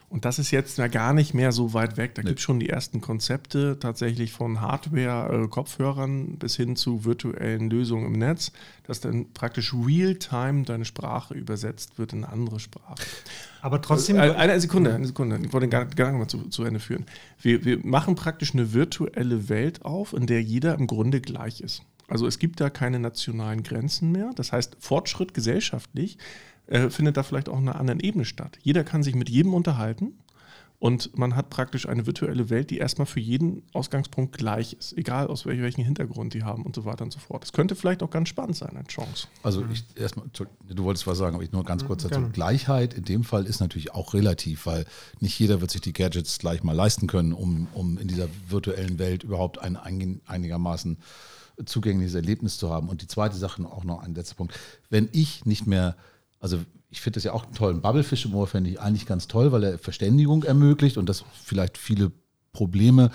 Und das ist jetzt ja gar nicht mehr so weit weg. Da nee. gibt es schon die ersten Konzepte tatsächlich von Hardware-Kopfhörern äh, bis hin zu virtuellen Lösungen im Netz, dass dann praktisch real-time deine Sprache übersetzt wird in eine andere Sprache. Aber trotzdem. Äh, eine Sekunde, eine Sekunde. Ich wollte den Gedanken mal zu, zu Ende führen. Wir, wir machen praktisch eine virtuelle Welt auf, in der jeder im Grunde gleich ist. Also es gibt da keine nationalen Grenzen mehr. Das heißt, Fortschritt gesellschaftlich äh, findet da vielleicht auch auf einer anderen Ebene statt. Jeder kann sich mit jedem unterhalten und man hat praktisch eine virtuelle Welt, die erstmal für jeden Ausgangspunkt gleich ist, egal aus welchem Hintergrund die haben und so weiter und so fort. Das könnte vielleicht auch ganz spannend sein, eine Chance. Also ich erstmal, du wolltest was sagen, aber ich nur ganz kurz dazu. Gleichheit in dem Fall ist natürlich auch relativ, weil nicht jeder wird sich die Gadgets gleich mal leisten können, um, um in dieser virtuellen Welt überhaupt ein einigermaßen zugängliches Erlebnis zu haben. Und die zweite Sache auch noch ein letzter Punkt. Wenn ich nicht mehr also ich finde das ja auch einen tollen Bubblefish im Ohr, fände ich eigentlich ganz toll, weil er Verständigung ermöglicht und das vielleicht viele Probleme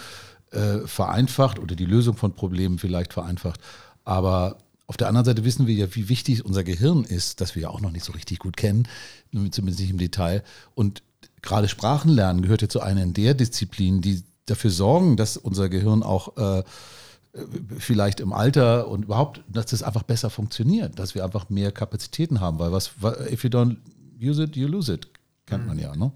äh, vereinfacht oder die Lösung von Problemen vielleicht vereinfacht. Aber auf der anderen Seite wissen wir ja, wie wichtig unser Gehirn ist, das wir ja auch noch nicht so richtig gut kennen, zumindest nicht im Detail. Und gerade Sprachenlernen gehört ja zu einer der Disziplinen, die dafür sorgen, dass unser Gehirn auch äh, vielleicht im Alter und überhaupt, dass das einfach besser funktioniert, dass wir einfach mehr Kapazitäten haben, weil was, if you don't use it, you lose it, kennt man ja, ne?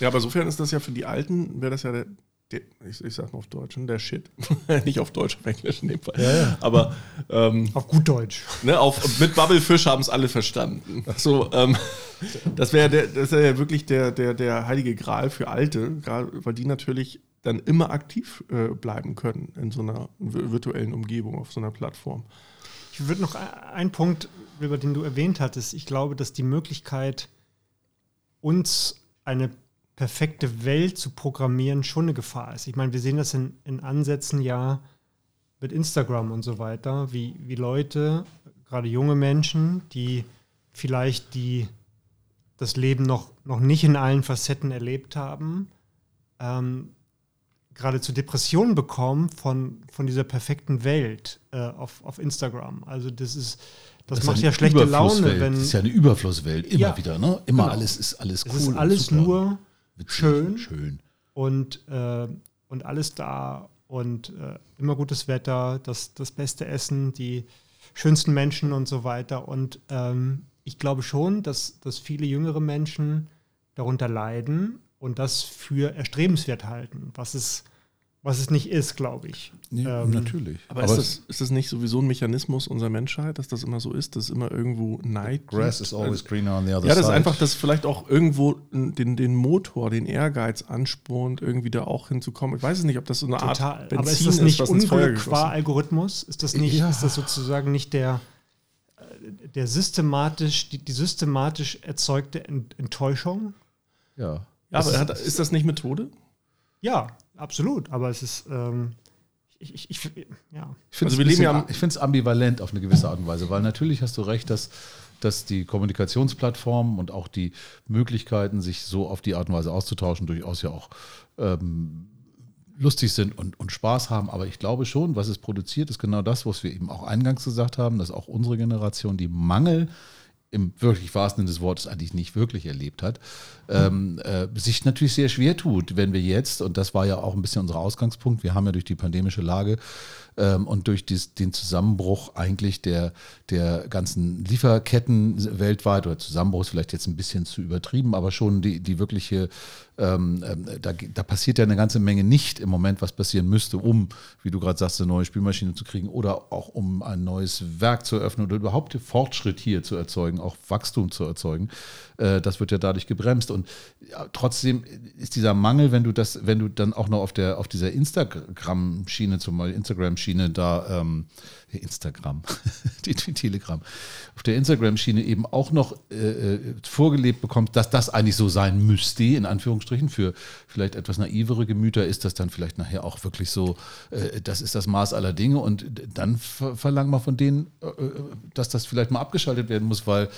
Ja, aber insofern ist das ja für die Alten, wäre das ja der, der ich, ich sag mal auf Deutsch, der Shit. [LAUGHS] Nicht auf Deutsch, auf Englisch in dem Fall. Ja, ja. Aber ähm, auf gut Deutsch. Ne, auf, mit Bubblefish haben es alle verstanden. So, ähm, das wäre das wär ja wirklich der, der, der heilige Gral für Alte, weil die natürlich dann immer aktiv äh, bleiben können in so einer virtuellen Umgebung, auf so einer Plattform. Ich würde noch einen Punkt, über den du erwähnt hattest. Ich glaube, dass die Möglichkeit, uns eine perfekte Welt zu programmieren, schon eine Gefahr ist. Ich meine, wir sehen das in, in Ansätzen ja mit Instagram und so weiter, wie, wie Leute gerade junge Menschen, die vielleicht die das Leben noch, noch nicht in allen Facetten erlebt haben, ähm, gerade zu Depressionen bekommen von, von dieser perfekten Welt äh, auf, auf Instagram. Also das ist, das, das macht ja schlechte Laune, wenn. Das ist ja eine Überflusswelt, immer ja, wieder, ne? Immer genau. alles ist alles cool. Es ist alles nur Witzig, schön, schön. Und, äh, und alles da und äh, immer gutes Wetter, das, das beste Essen, die schönsten Menschen und so weiter. Und ähm, ich glaube schon, dass, dass viele jüngere Menschen darunter leiden und das für erstrebenswert halten, was es, was es nicht ist, glaube ich. Ja, ähm, natürlich. Aber, aber ist, das, ist das nicht sowieso ein Mechanismus unserer Menschheit, dass das immer so ist, dass es immer irgendwo Neid Grass is always greener on the other side. Ja, das ist einfach, dass vielleicht auch irgendwo den, den Motor, den Ehrgeiz anspornt, irgendwie da auch hinzukommen. Ich weiß es nicht, ob das so eine Total. Art Benzin aber ist das nicht ist, Unglück qua Algorithmus? Ist das nicht, ja. ist das sozusagen nicht der äh, der systematisch, die, die systematisch erzeugte Enttäuschung? Ja. Ja, aber hat, ist das nicht Methode? Ja, absolut. Aber es ist, ähm, ich, ich, ich, ja. Ich finde es also ambivalent auf eine gewisse Art und Weise, weil natürlich hast du recht, dass, dass die Kommunikationsplattformen und auch die Möglichkeiten, sich so auf die Art und Weise auszutauschen, durchaus ja auch ähm, lustig sind und, und Spaß haben. Aber ich glaube schon, was es produziert, ist genau das, was wir eben auch eingangs gesagt haben, dass auch unsere Generation die Mangel im wirklich wahrsten Sinne des Wortes eigentlich nicht wirklich erlebt hat, ähm, äh, sich natürlich sehr schwer tut, wenn wir jetzt, und das war ja auch ein bisschen unser Ausgangspunkt, wir haben ja durch die pandemische Lage ähm, und durch dies, den Zusammenbruch eigentlich der, der ganzen Lieferketten weltweit, oder Zusammenbruch ist vielleicht jetzt ein bisschen zu übertrieben, aber schon die, die wirkliche ähm, ähm, da, da, passiert ja eine ganze Menge nicht im Moment, was passieren müsste, um, wie du gerade sagst, eine neue Spielmaschine zu kriegen oder auch um ein neues Werk zu eröffnen oder überhaupt Fortschritt hier zu erzeugen, auch Wachstum zu erzeugen. Äh, das wird ja dadurch gebremst. Und ja, trotzdem ist dieser Mangel, wenn du das, wenn du dann auch noch auf der auf dieser Instagram-Schiene, zum Beispiel Instagram-Schiene da ähm, Instagram, [LAUGHS] die, die, Telegram, auf der Instagram-Schiene eben auch noch äh, äh, vorgelebt bekommt, dass das eigentlich so sein müsste, in Anführungsstrichen, für vielleicht etwas naivere Gemüter ist das dann vielleicht nachher auch wirklich so, äh, das ist das Maß aller Dinge und dann ver verlangen wir von denen, äh, äh, dass das vielleicht mal abgeschaltet werden muss, weil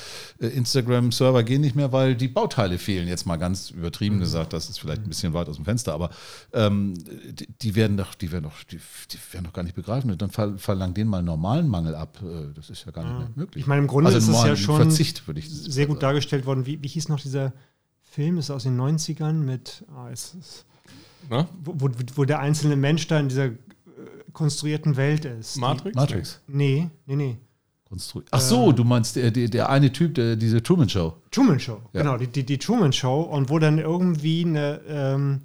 äh, Instagram-Server gehen nicht mehr, weil die Bauteile fehlen, jetzt mal ganz übertrieben mhm. gesagt, das ist vielleicht ein bisschen weit aus dem Fenster, aber ähm, die, die, werden doch, die werden doch, die, die werden doch gar nicht begreifen. Und dann ver verlangen denen mal mal normalen Mangel ab. Äh, das ist ja gar nicht mehr möglich. Ich meine, im Grunde also ist es ja schon Verzicht, würde ich sehr gut dargestellt worden. Wie, wie hieß noch dieser Film? Ist aus den 90ern mit, oh, ist, ist, wo, wo, wo, der einzelne Mensch da in dieser äh, konstruierten Welt ist. Matrix? Die, Matrix. Nee, nee, nee. Ach so, äh, du meinst der, der, der eine Typ, der, diese Truman Show. Truman Show, ja. genau, die, die, die, Truman Show und wo dann irgendwie eine, ähm,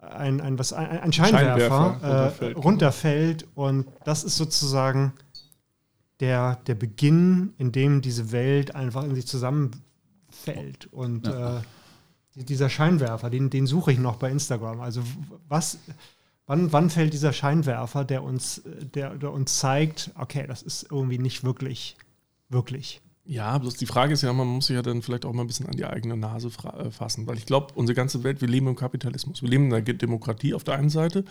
ein, ein, was, ein, ein Scheinwerfer, Scheinwerfer äh, runterfällt, runterfällt. Und das ist sozusagen der, der Beginn, in dem diese Welt einfach in sich zusammenfällt. Und ja. äh, dieser Scheinwerfer, den, den suche ich noch bei Instagram. Also was, wann, wann fällt dieser Scheinwerfer, der uns, der, der uns zeigt, okay, das ist irgendwie nicht wirklich, wirklich. Ja, bloß die Frage ist ja, man muss sich ja dann vielleicht auch mal ein bisschen an die eigene Nase äh, fassen, weil ich glaube, unsere ganze Welt, wir leben im Kapitalismus. Wir leben in einer Demokratie auf der einen Seite.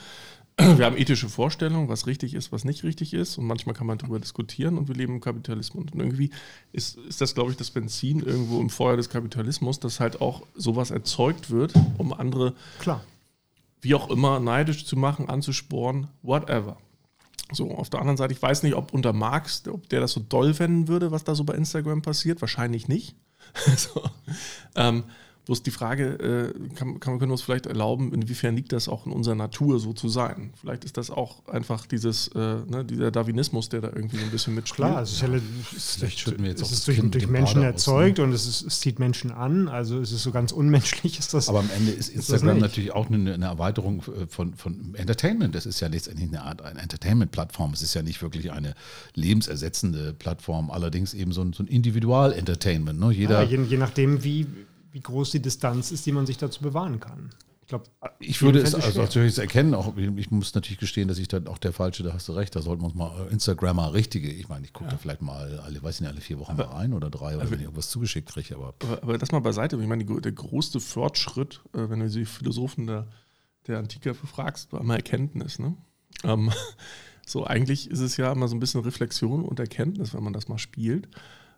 [CLEARS THROAT] Wir haben ethische Vorstellungen, was richtig ist, was nicht richtig ist. Und manchmal kann man darüber diskutieren und wir leben im Kapitalismus. Und irgendwie ist, ist das, glaube ich, das Benzin irgendwo im Feuer des Kapitalismus, dass halt auch sowas erzeugt wird, um andere, Klar. wie auch immer, neidisch zu machen, anzusporen, whatever. So, auf der anderen Seite, ich weiß nicht, ob unter Marx, ob der das so doll fänden würde, was da so bei Instagram passiert. Wahrscheinlich nicht. [LAUGHS] so. ähm, Bloß die Frage, äh, kann, kann, können wir uns vielleicht erlauben, inwiefern liegt das auch in unserer Natur so zu sein? Vielleicht ist das auch einfach dieses, äh, ne, dieser Darwinismus, der da irgendwie so ein bisschen mitspielt. Klar, es ist, ja, es ist, es ist durch, durch Menschen erzeugt aus, ne? und es, ist, es, zieht Menschen an, also es ist so ganz unmenschlich [LAUGHS] ist das. Aber am Ende ist Instagram ist natürlich auch eine, eine, Erweiterung äh, von, von Entertainment. Das ist ja letztendlich eine Art eine Entertainment-Plattform. Es ist ja nicht wirklich eine lebensersetzende Plattform, allerdings eben so ein, so ein Individual-Entertainment. Ne? Jeder, ja, je, je nachdem, wie wie groß die Distanz ist, die man sich dazu bewahren kann. Ich, glaub, ich würde es also natürlich erkennen, auch ich muss natürlich gestehen, dass ich dann auch der Falsche, da hast du recht, da sollten wir uns mal äh, Instagrammer richtige, ich meine, ich gucke ja. da vielleicht mal alle, weiß nicht, alle vier Wochen aber, mal ein oder drei, oder wenn ich irgendwas zugeschickt kriege. Aber, aber, aber, das mal beiseite, ich meine, der größte Fortschritt, äh, wenn du die Philosophen der, der Antike befragst, war immer Erkenntnis. Ne? Ähm, [LAUGHS] So, eigentlich ist es ja immer so ein bisschen Reflexion und Erkenntnis, wenn man das mal spielt.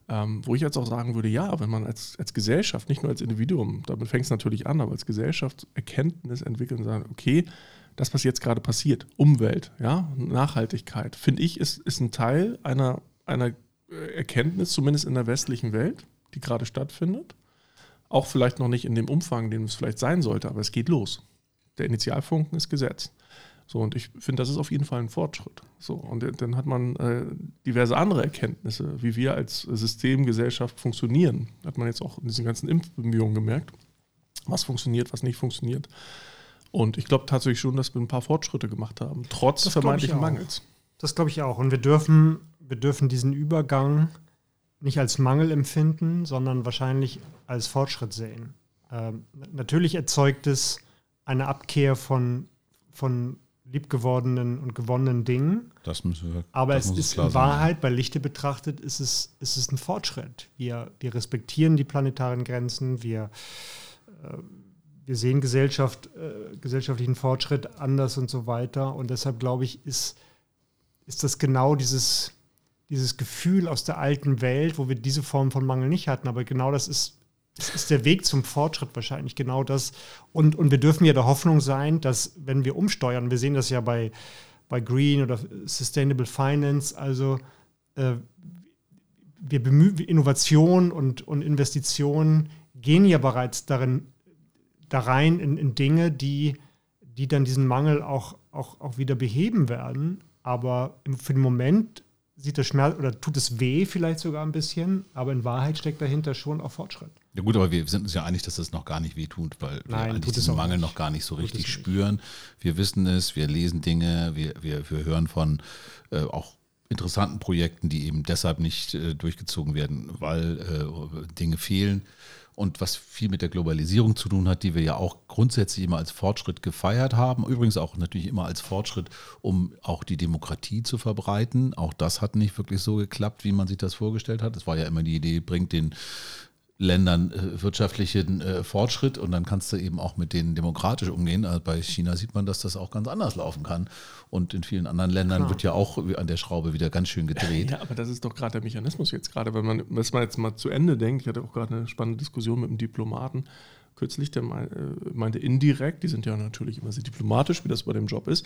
Ähm, wo ich jetzt auch sagen würde, ja, wenn man als, als Gesellschaft, nicht nur als Individuum, damit fängt es natürlich an, aber als Gesellschaft Erkenntnis entwickeln und sagen, okay, das, was jetzt gerade passiert, Umwelt, ja, Nachhaltigkeit, finde ich, ist, ist ein Teil einer, einer Erkenntnis, zumindest in der westlichen Welt, die gerade stattfindet. Auch vielleicht noch nicht in dem Umfang, den es vielleicht sein sollte, aber es geht los. Der Initialfunken ist gesetzt. So, und ich finde, das ist auf jeden Fall ein Fortschritt. So, und dann hat man äh, diverse andere Erkenntnisse, wie wir als Systemgesellschaft funktionieren. Hat man jetzt auch in diesen ganzen Impfbemühungen gemerkt, was funktioniert, was nicht funktioniert. Und ich glaube tatsächlich schon, dass wir ein paar Fortschritte gemacht haben, trotz vermeintlichen Mangels. Das glaube ich auch. Und wir dürfen, wir dürfen diesen Übergang nicht als Mangel empfinden, sondern wahrscheinlich als Fortschritt sehen. Ähm, natürlich erzeugt es eine Abkehr von, von liebgewordenen und gewonnenen Dingen. Das müssen wir. Aber es ist in Wahrheit, bei Lichte betrachtet, ist es, ist es ein Fortschritt. Wir, wir respektieren die planetaren Grenzen, wir, äh, wir sehen Gesellschaft, äh, gesellschaftlichen Fortschritt anders und so weiter. Und deshalb glaube ich, ist, ist das genau dieses, dieses Gefühl aus der alten Welt, wo wir diese Form von Mangel nicht hatten. Aber genau das ist das ist der Weg zum Fortschritt wahrscheinlich genau das. Und, und wir dürfen ja der Hoffnung sein, dass wenn wir umsteuern, wir sehen das ja bei, bei Green oder Sustainable Finance, also äh, wir bemühen Innovation und, und Investitionen gehen ja bereits darin, da rein in, in Dinge, die, die dann diesen Mangel auch, auch, auch wieder beheben werden. Aber für den Moment sieht das Schmerz oder tut es weh vielleicht sogar ein bisschen, aber in Wahrheit steckt dahinter schon auch Fortschritt. Ja gut, aber wir sind uns ja einig, dass das noch gar nicht weh tut, weil Nein, wir eigentlich diesen Mangel nicht. noch gar nicht so richtig spüren. Wir wissen es, wir lesen Dinge, wir, wir, wir hören von äh, auch interessanten Projekten, die eben deshalb nicht äh, durchgezogen werden, weil äh, Dinge fehlen und was viel mit der Globalisierung zu tun hat, die wir ja auch grundsätzlich immer als Fortschritt gefeiert haben. Übrigens auch natürlich immer als Fortschritt, um auch die Demokratie zu verbreiten. Auch das hat nicht wirklich so geklappt, wie man sich das vorgestellt hat. Es war ja immer die Idee, bringt den Ländern äh, wirtschaftlichen äh, Fortschritt und dann kannst du eben auch mit denen demokratisch umgehen. Also bei China sieht man, dass das auch ganz anders laufen kann. Und in vielen anderen Ländern Klar. wird ja auch an der Schraube wieder ganz schön gedreht. [LAUGHS] Ja, aber das ist doch gerade der Mechanismus jetzt gerade, wenn man, wenn man jetzt mal zu Ende denkt. Ich hatte auch gerade eine spannende Diskussion mit einem Diplomaten kürzlich, der äh, meinte indirekt, die sind ja natürlich immer sehr diplomatisch, wie das bei dem Job ist.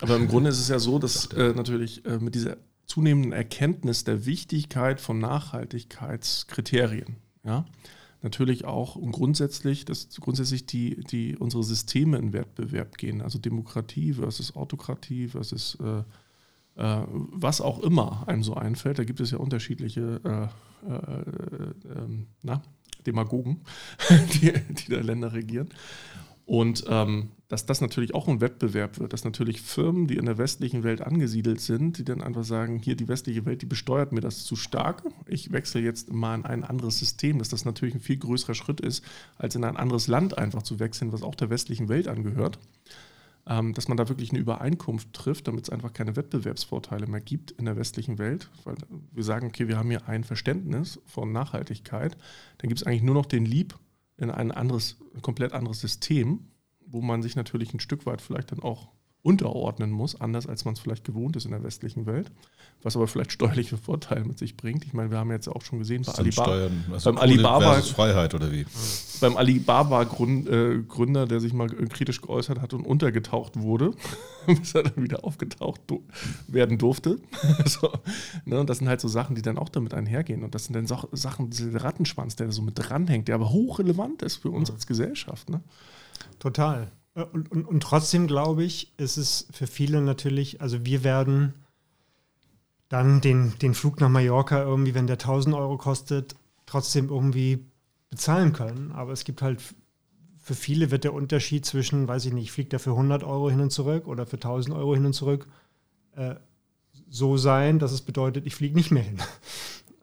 Aber im Grunde ist es ja so, dass [LAUGHS] äh, natürlich äh, mit dieser zunehmenden Erkenntnis der Wichtigkeit von Nachhaltigkeitskriterien, ja, natürlich auch und grundsätzlich, dass grundsätzlich die, die unsere Systeme in Wettbewerb gehen, also Demokratie versus Autokratie versus äh, äh, was auch immer einem so einfällt. Da gibt es ja unterschiedliche äh, äh, äh ähm, na, Demagogen, [LAUGHS] die, die da Länder regieren. Und ähm, dass das natürlich auch ein Wettbewerb wird, dass natürlich Firmen, die in der westlichen Welt angesiedelt sind, die dann einfach sagen, hier die westliche Welt, die besteuert mir das zu stark, ich wechsle jetzt mal in ein anderes System, dass das natürlich ein viel größerer Schritt ist, als in ein anderes Land einfach zu wechseln, was auch der westlichen Welt angehört. Ähm, dass man da wirklich eine Übereinkunft trifft, damit es einfach keine Wettbewerbsvorteile mehr gibt in der westlichen Welt. Weil wir sagen, okay, wir haben hier ein Verständnis von Nachhaltigkeit, dann gibt es eigentlich nur noch den Lieb in ein anderes, komplett anderes System, wo man sich natürlich ein Stück weit vielleicht dann auch unterordnen muss, anders als man es vielleicht gewohnt ist in der westlichen Welt, was aber vielleicht steuerliche Vorteile mit sich bringt. Ich meine, wir haben jetzt auch schon gesehen bei Alibaba, Steuern, also beim Alibaba Freiheit oder wie? Beim Alibaba äh, Gründer, der sich mal kritisch geäußert hat und untergetaucht wurde, [LAUGHS] bis er dann wieder aufgetaucht werden durfte. [LAUGHS] so, ne, und das sind halt so Sachen, die dann auch damit einhergehen. Und das sind dann so Sachen, dieser Rattenschwanz, der da so mit dranhängt, der aber hochrelevant ist für uns als Gesellschaft. Ne? Total. Äh, und, und, und trotzdem glaube ich, ist es für viele natürlich, also wir werden dann den, den Flug nach Mallorca irgendwie, wenn der 1000 Euro kostet, trotzdem irgendwie bezahlen können. Aber es gibt halt, für viele wird der Unterschied zwischen, weiß ich nicht, ich fliege da für 100 Euro hin und zurück oder für 1000 Euro hin und zurück äh, so sein, dass es bedeutet, ich fliege nicht mehr hin. [LAUGHS]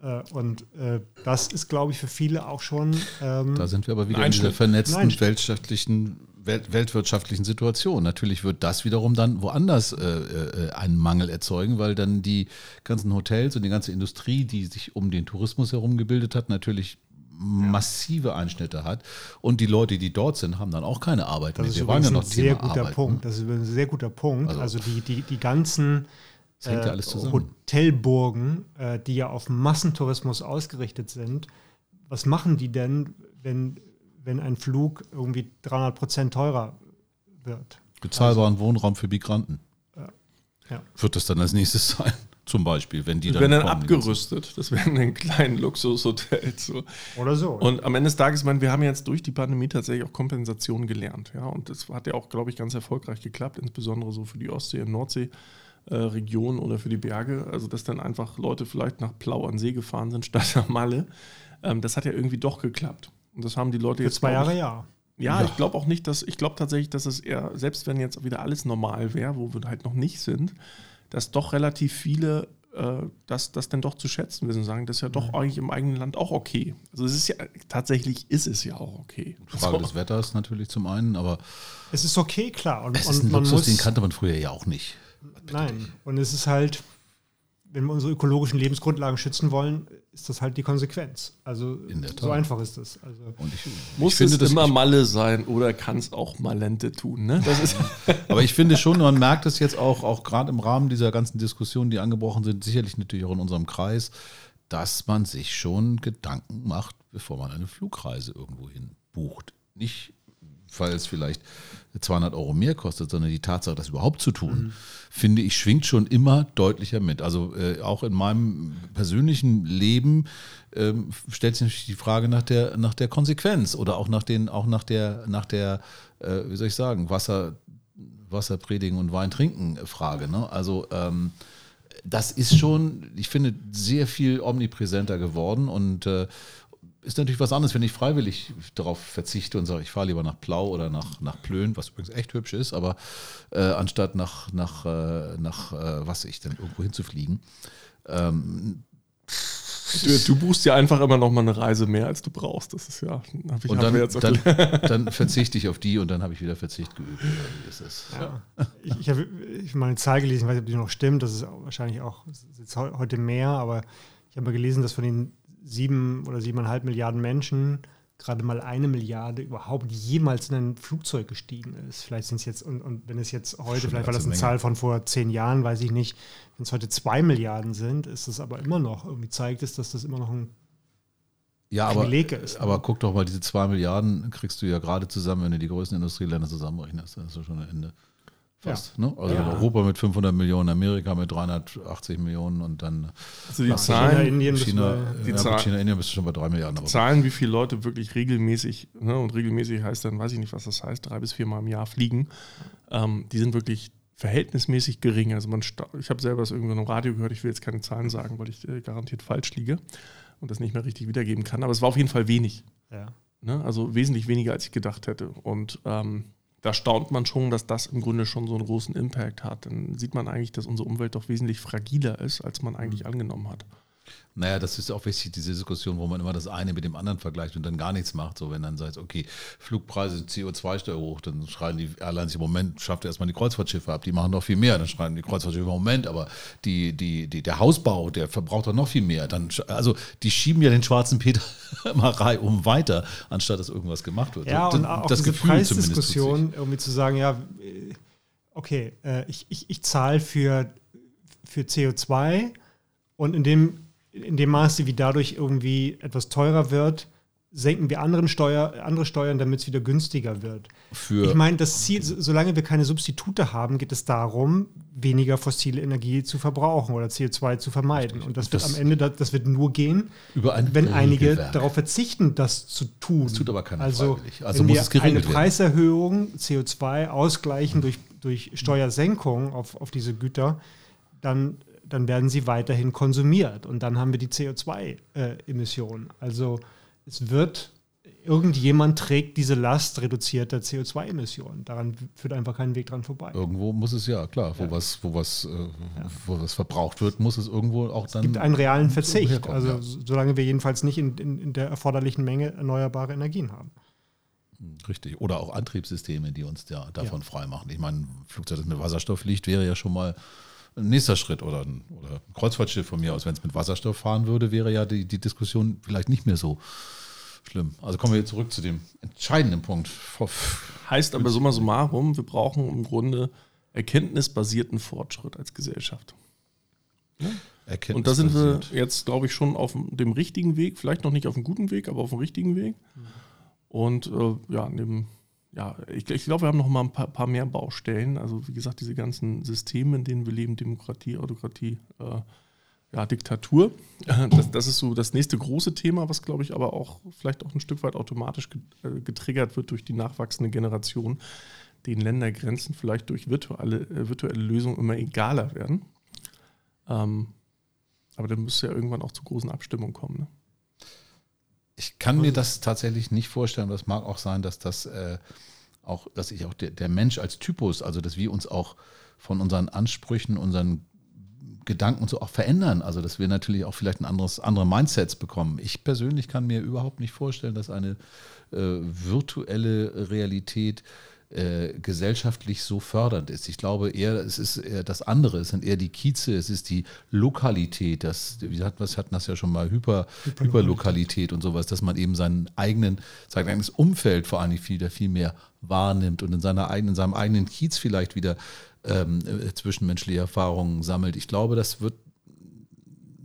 Äh, und äh, das ist, glaube ich, für viele auch schon. Ähm, da sind wir aber wieder in dieser vernetzten weltwirtschaftlichen, Welt, weltwirtschaftlichen Situation. Natürlich wird das wiederum dann woanders äh, äh, einen Mangel erzeugen, weil dann die ganzen Hotels und die ganze Industrie, die sich um den Tourismus herum gebildet hat, natürlich massive Einschnitte hat. Und die Leute, die dort sind, haben dann auch keine Arbeit das mehr. Wir waren ja noch ein sehr Thema guter Arbeit, Punkt. Ne? Das ist ein sehr guter Punkt. Also, also die, die, die ganzen äh, ja Hotelburgen, äh, die ja auf Massentourismus ausgerichtet sind, was machen die denn, wenn, wenn ein Flug irgendwie 300 Prozent teurer wird? Bezahlbaren also, Wohnraum für Migranten. Ja. Wird das dann als nächstes sein? [LAUGHS] Zum Beispiel, wenn die dann. Werden dann abgerüstet. Das wären dann kleinen Luxushotels. So. Oder so. Und am Ende des Tages, ich meine, wir haben jetzt durch die Pandemie tatsächlich auch Kompensation gelernt. Ja, und das hat ja auch, glaube ich, ganz erfolgreich geklappt, insbesondere so für die Ostsee- und Nordsee-Region äh, oder für die Berge. Also, dass dann einfach Leute vielleicht nach Plau an See gefahren sind statt [LAUGHS] nach Malle. Ähm, das hat ja irgendwie doch geklappt. Und das haben die Leute für jetzt. Zwei Jahre, ja. Ja, ja, ich glaube auch nicht, dass, ich glaube tatsächlich, dass es eher, selbst wenn jetzt wieder alles normal wäre, wo wir halt noch nicht sind, dass doch relativ viele äh, das, das dann doch zu schätzen wissen und sagen, das ist ja doch eigentlich im eigenen Land auch okay. Also es ist ja, tatsächlich ist es ja auch okay. Frage so. des Wetters natürlich zum einen, aber es ist okay, klar. Und, es ist ein Luxus, muss, den kannte man früher ja auch nicht. Nein, und es ist halt, wenn wir unsere ökologischen Lebensgrundlagen schützen wollen, ist das halt die Konsequenz. Also so einfach ist das. Also ich, Muss ich finde, es immer Malle sein oder kann es auch Malente tun? Ne? [LAUGHS] Aber ich finde schon, man merkt es jetzt auch, auch gerade im Rahmen dieser ganzen Diskussionen, die angebrochen sind, sicherlich natürlich auch in unserem Kreis, dass man sich schon Gedanken macht, bevor man eine Flugreise irgendwo hin bucht. Nicht weil es vielleicht 200 Euro mehr kostet, sondern die Tatsache, das überhaupt zu tun, mhm. finde ich, schwingt schon immer deutlicher mit. Also äh, auch in meinem persönlichen Leben ähm, stellt sich natürlich die Frage nach der, nach der Konsequenz oder auch nach, den, auch nach der, nach der äh, wie soll ich sagen, Wasser, Wasser und Wein trinken Frage. Ne? Also ähm, das ist schon, ich finde, sehr viel omnipräsenter geworden und äh, ist natürlich was anderes, wenn ich freiwillig darauf verzichte und sage, ich fahre lieber nach Plau oder nach, nach Plön, was übrigens echt hübsch ist, aber äh, anstatt nach, nach, äh, nach äh, was ich denn irgendwo hinzufliegen. Ähm, Du, du, buchst ja einfach immer noch mal eine Reise mehr, als du brauchst. Das ist ja. Ich, und dann, dann, [LAUGHS] dann, verzichte ich auf die und dann habe ich wieder Verzicht geübt. Wie ist das? Ja. Ich, ich habe ich mal eine Zahl gelesen, ich weiß nicht, ob die noch stimmt. Das ist wahrscheinlich auch ist heute mehr, aber ich habe mal gelesen, dass von den sieben oder siebeneinhalb Milliarden Menschen gerade mal eine Milliarde überhaupt jemals in ein Flugzeug gestiegen ist. Vielleicht sind es jetzt, und, und wenn es jetzt heute, Schon vielleicht war das eine Menge. Zahl von vor zehn Jahren, weiß ich nicht, wenn es heute zwei Milliarden sind, ist es aber immer noch, irgendwie zeigt es, dass das immer noch ein ja, aber, ist. Ne? Aber guck doch mal, diese zwei Milliarden kriegst du ja gerade zusammen, wenn du die größten Industrieländer zusammenrechnest. Das ist schon ein Ende. Fast. Ja. Ne? Also ja. Europa mit 500 Millionen, Amerika mit 380 Millionen und dann also die Zahlen, China, Indien, China, die ja, Zahl, China, Indien bist du schon bei 3 Milliarden. Zahlen, wie viele Leute wirklich regelmäßig, ne, und regelmäßig heißt dann, weiß ich nicht, was das heißt, drei bis viermal im Jahr fliegen, ähm, die sind wirklich verhältnismäßig gering. Also man, ich habe selber das irgendwo im Radio gehört, ich will jetzt keine Zahlen sagen, weil ich äh, garantiert falsch liege und das nicht mehr richtig wiedergeben kann, aber es war auf jeden Fall wenig. Ja. Ne? Also wesentlich weniger, als ich gedacht hätte. Und ähm, da staunt man schon, dass das im Grunde schon so einen großen Impact hat. Dann sieht man eigentlich, dass unsere Umwelt doch wesentlich fragiler ist, als man eigentlich mhm. angenommen hat. Naja, das ist auch wichtig, diese Diskussion, wo man immer das eine mit dem anderen vergleicht und dann gar nichts macht. So, wenn dann sagt, okay, Flugpreise, CO2-Steuer hoch, dann schreien die Airlines im Moment, schafft erstmal die Kreuzfahrtschiffe ab, die machen noch viel mehr. Dann schreien die Kreuzfahrtschiffe im Moment, aber die, die, die, der Hausbau, der verbraucht doch noch viel mehr. Dann, also die schieben ja den schwarzen Peter [LAUGHS] mal um weiter, anstatt dass irgendwas gemacht wird. Ja, so, und auch das diese Gefühl Preisdiskussion, irgendwie zu sagen, ja, okay, äh, ich, ich, ich zahle für, für CO2 und in dem in dem Maße, wie dadurch irgendwie etwas teurer wird, senken wir anderen Steuer, andere Steuern, damit es wieder günstiger wird. Für ich meine, das Ziel, solange wir keine Substitute haben, geht es darum, weniger fossile Energie zu verbrauchen oder CO2 zu vermeiden. Und das, das wird am Ende, das wird nur gehen, wenn einige darauf verzichten, das zu tun. Das tut aber keiner also, freiwillig. Also wenn muss wir eine Preiserhöhung, CO2 ausgleichen durch, durch Steuersenkung auf, auf diese Güter, dann dann werden sie weiterhin konsumiert und dann haben wir die CO2-Emissionen. Äh, also es wird, irgendjemand trägt diese Last reduzierter CO2-Emissionen. Daran führt einfach kein Weg dran vorbei. Irgendwo muss es ja, klar, wo, ja. Was, wo, was, äh, ja. wo was verbraucht wird, muss es irgendwo auch dann. Es gibt einen realen Verzicht, also ja. solange wir jedenfalls nicht in, in, in der erforderlichen Menge erneuerbare Energien haben. Richtig. Oder auch Antriebssysteme, die uns ja davon ja. frei machen. Ich meine, ein Flugzeug, das mit Wasserstoff fliegt, wäre ja schon mal ein nächster Schritt oder ein, oder ein Kreuzfahrtschiff von mir aus, wenn es mit Wasserstoff fahren würde, wäre ja die, die Diskussion vielleicht nicht mehr so schlimm. Also kommen wir jetzt zurück zu dem entscheidenden Punkt. Heißt aber summa summarum, wir brauchen im Grunde erkenntnisbasierten Fortschritt als Gesellschaft. Ja? Und da sind wir jetzt, glaube ich, schon auf dem richtigen Weg, vielleicht noch nicht auf einem guten Weg, aber auf dem richtigen Weg. Mhm. Und äh, ja, neben, ja, ich, ich glaube, wir haben noch mal ein paar, paar, mehr Baustellen. Also wie gesagt, diese ganzen Systeme, in denen wir leben, Demokratie, Autokratie, äh, ja, Diktatur. Das, das, ist so das nächste große Thema, was, glaube ich, aber auch vielleicht auch ein Stück weit automatisch äh, getriggert wird durch die nachwachsende Generation, denen Ländergrenzen vielleicht durch virtuelle, äh, virtuelle Lösungen immer egaler werden. Ähm, aber dann müsste ja irgendwann auch zu großen Abstimmungen kommen. Ne? Ich kann mir das tatsächlich nicht vorstellen. Das mag auch sein, dass das äh, auch, dass ich auch der, der Mensch als Typus, also dass wir uns auch von unseren Ansprüchen, unseren Gedanken und so auch verändern. Also dass wir natürlich auch vielleicht ein anderes, andere Mindsets bekommen. Ich persönlich kann mir überhaupt nicht vorstellen, dass eine äh, virtuelle Realität äh, gesellschaftlich so fördernd ist. Ich glaube eher, es ist eher das andere, es sind eher die Kieze, es ist die Lokalität, das, wie hat, was hatten das ja schon mal, Hyper, Hyperlokalität und sowas, dass man eben seinen eigenen, sein eigenes Umfeld vor allem viel, viel mehr wahrnimmt und in seiner eigenen, in seinem eigenen Kiez vielleicht wieder ähm, äh, zwischenmenschliche Erfahrungen sammelt. Ich glaube, das wird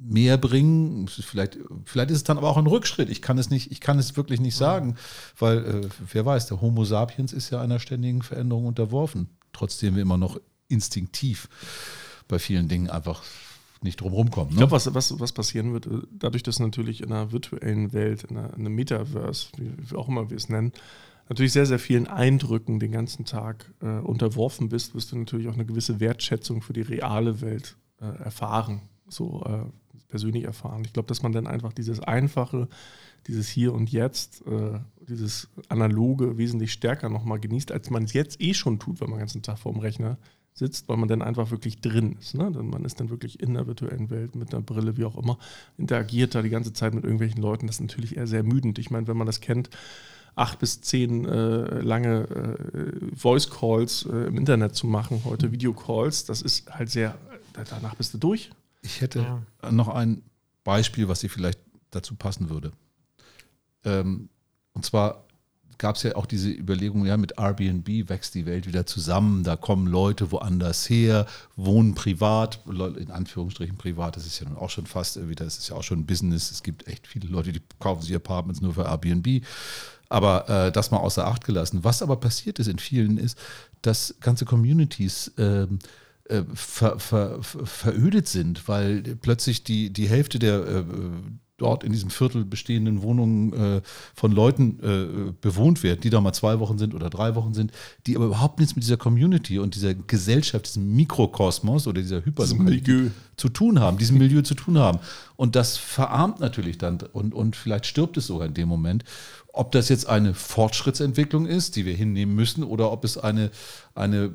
mehr bringen. Vielleicht, vielleicht ist es dann aber auch ein Rückschritt. Ich kann es nicht, ich kann es wirklich nicht sagen, weil äh, wer weiß, der Homo sapiens ist ja einer ständigen Veränderung unterworfen. Trotzdem wir immer noch instinktiv bei vielen Dingen einfach nicht drumherum kommen. Ne? Ich glaube, was, was, was passieren wird, äh, dadurch, dass natürlich in einer virtuellen Welt, in einer, in einer Metaverse, wie, wie auch immer wir es nennen, natürlich sehr, sehr vielen Eindrücken den ganzen Tag äh, unterworfen bist, wirst du natürlich auch eine gewisse Wertschätzung für die reale Welt äh, erfahren, so äh, persönlich erfahren. Ich glaube, dass man dann einfach dieses Einfache, dieses Hier und Jetzt, äh, dieses Analoge wesentlich stärker nochmal genießt, als man es jetzt eh schon tut, wenn man den ganzen Tag vor dem Rechner sitzt, weil man dann einfach wirklich drin ist. Ne? Man ist dann wirklich in der virtuellen Welt mit einer Brille, wie auch immer, interagiert da die ganze Zeit mit irgendwelchen Leuten. Das ist natürlich eher sehr ermüdend. Ich meine, wenn man das kennt, acht bis zehn äh, lange äh, Voice Calls äh, im Internet zu machen, heute Video Calls, das ist halt sehr, danach bist du durch. Ich hätte ja. noch ein Beispiel, was dir vielleicht dazu passen würde. Ähm, und zwar gab es ja auch diese Überlegung, ja, mit Airbnb wächst die Welt wieder zusammen, da kommen Leute woanders her, wohnen privat, in Anführungsstrichen privat, das ist ja nun auch schon fast wieder, das ist ja auch schon ein Business, es gibt echt viele Leute, die kaufen sich Apartments nur für Airbnb aber äh, das mal außer Acht gelassen. Was aber passiert ist in vielen ist, dass ganze Communities ähm, äh, ver, ver, verödet sind, weil plötzlich die, die Hälfte der äh, dort in diesem Viertel bestehenden Wohnungen äh, von Leuten äh, bewohnt werden, die da mal zwei Wochen sind oder drei Wochen sind, die aber überhaupt nichts mit dieser Community und dieser Gesellschaft, diesem Mikrokosmos oder dieser Hypermilieu zu tun haben, diesem Milieu zu tun haben. Und das verarmt natürlich dann und, und vielleicht stirbt es sogar in dem Moment. Ob das jetzt eine Fortschrittsentwicklung ist, die wir hinnehmen müssen, oder ob es eine, eine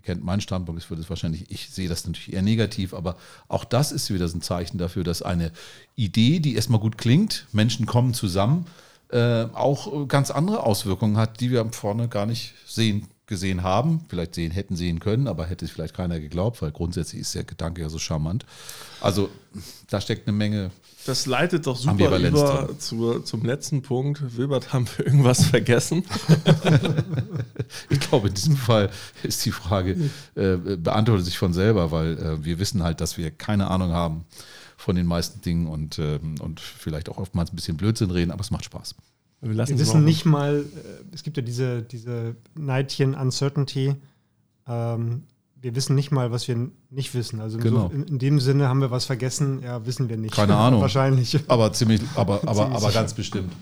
ihr kennt meinen Standpunkt, ich würde es wahrscheinlich, ich sehe das natürlich eher negativ, aber auch das ist wieder so ein Zeichen dafür, dass eine Idee, die erstmal gut klingt, Menschen kommen zusammen, äh, auch ganz andere Auswirkungen hat, die wir vorne gar nicht sehen gesehen haben, vielleicht sehen, hätten sehen können, aber hätte es vielleicht keiner geglaubt, weil grundsätzlich ist der Gedanke ja so charmant. Also da steckt eine Menge. Das leitet doch super über zur, zum letzten Punkt. Wilbert, haben wir irgendwas vergessen? [LAUGHS] ich glaube, in diesem Fall ist die Frage, äh, beantwortet sich von selber, weil äh, wir wissen halt, dass wir keine Ahnung haben von den meisten Dingen und, äh, und vielleicht auch oftmals ein bisschen Blödsinn reden, aber es macht Spaß. Wir, wir wissen nicht mal, äh, es gibt ja diese, diese Neidchen Uncertainty. Ähm, wir wissen nicht mal, was wir nicht wissen. Also genau. so, in, in, dem Sinne haben wir was vergessen, ja, wissen wir nicht. Keine [LAUGHS] Ahnung. Wahrscheinlich. Aber ziemlich, aber, [LAUGHS] aber, ziemlich aber ganz bestimmt.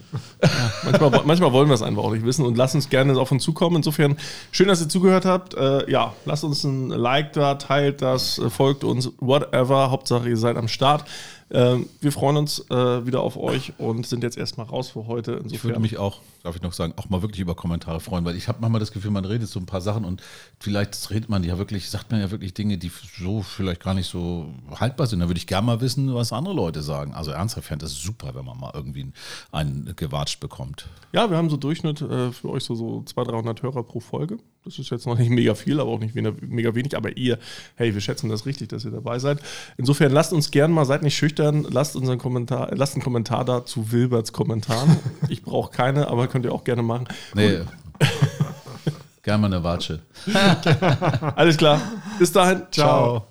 Ja, manchmal, manchmal wollen wir es einfach auch nicht wissen und lasst uns gerne auf uns zukommen. Insofern schön, dass ihr zugehört habt. Äh, ja, lasst uns ein Like da, teilt das, äh, folgt uns, whatever. Hauptsache, ihr seid am Start. Ähm, wir freuen uns äh, wieder auf euch und sind jetzt erstmal raus für heute. Insofern. Ich würde mich auch, darf ich noch sagen, auch mal wirklich über Kommentare freuen, weil ich habe manchmal das Gefühl, man redet so ein paar Sachen und vielleicht redet man ja wirklich, sagt man ja wirklich Dinge, die so vielleicht gar nicht so haltbar sind. Da würde ich gerne mal wissen, was andere Leute sagen. Also ernsthaft fände es super, wenn man mal irgendwie einen gewatscht bekommt. Ja, wir haben so Durchschnitt äh, für euch so, so 200, 300 Hörer pro Folge. Das ist jetzt noch nicht mega viel, aber auch nicht mega wenig. Aber ihr, hey, wir schätzen das richtig, dass ihr dabei seid. Insofern lasst uns gerne mal, seid nicht schüchtern, lasst unseren Kommentar, lasst einen Kommentar da zu Wilberts Kommentaren. [LAUGHS] Ich brauche keine, aber könnt ihr auch gerne machen. Nee. gerne mal eine Watsche. [LAUGHS] Alles klar. Bis dahin. Ciao. Ciao.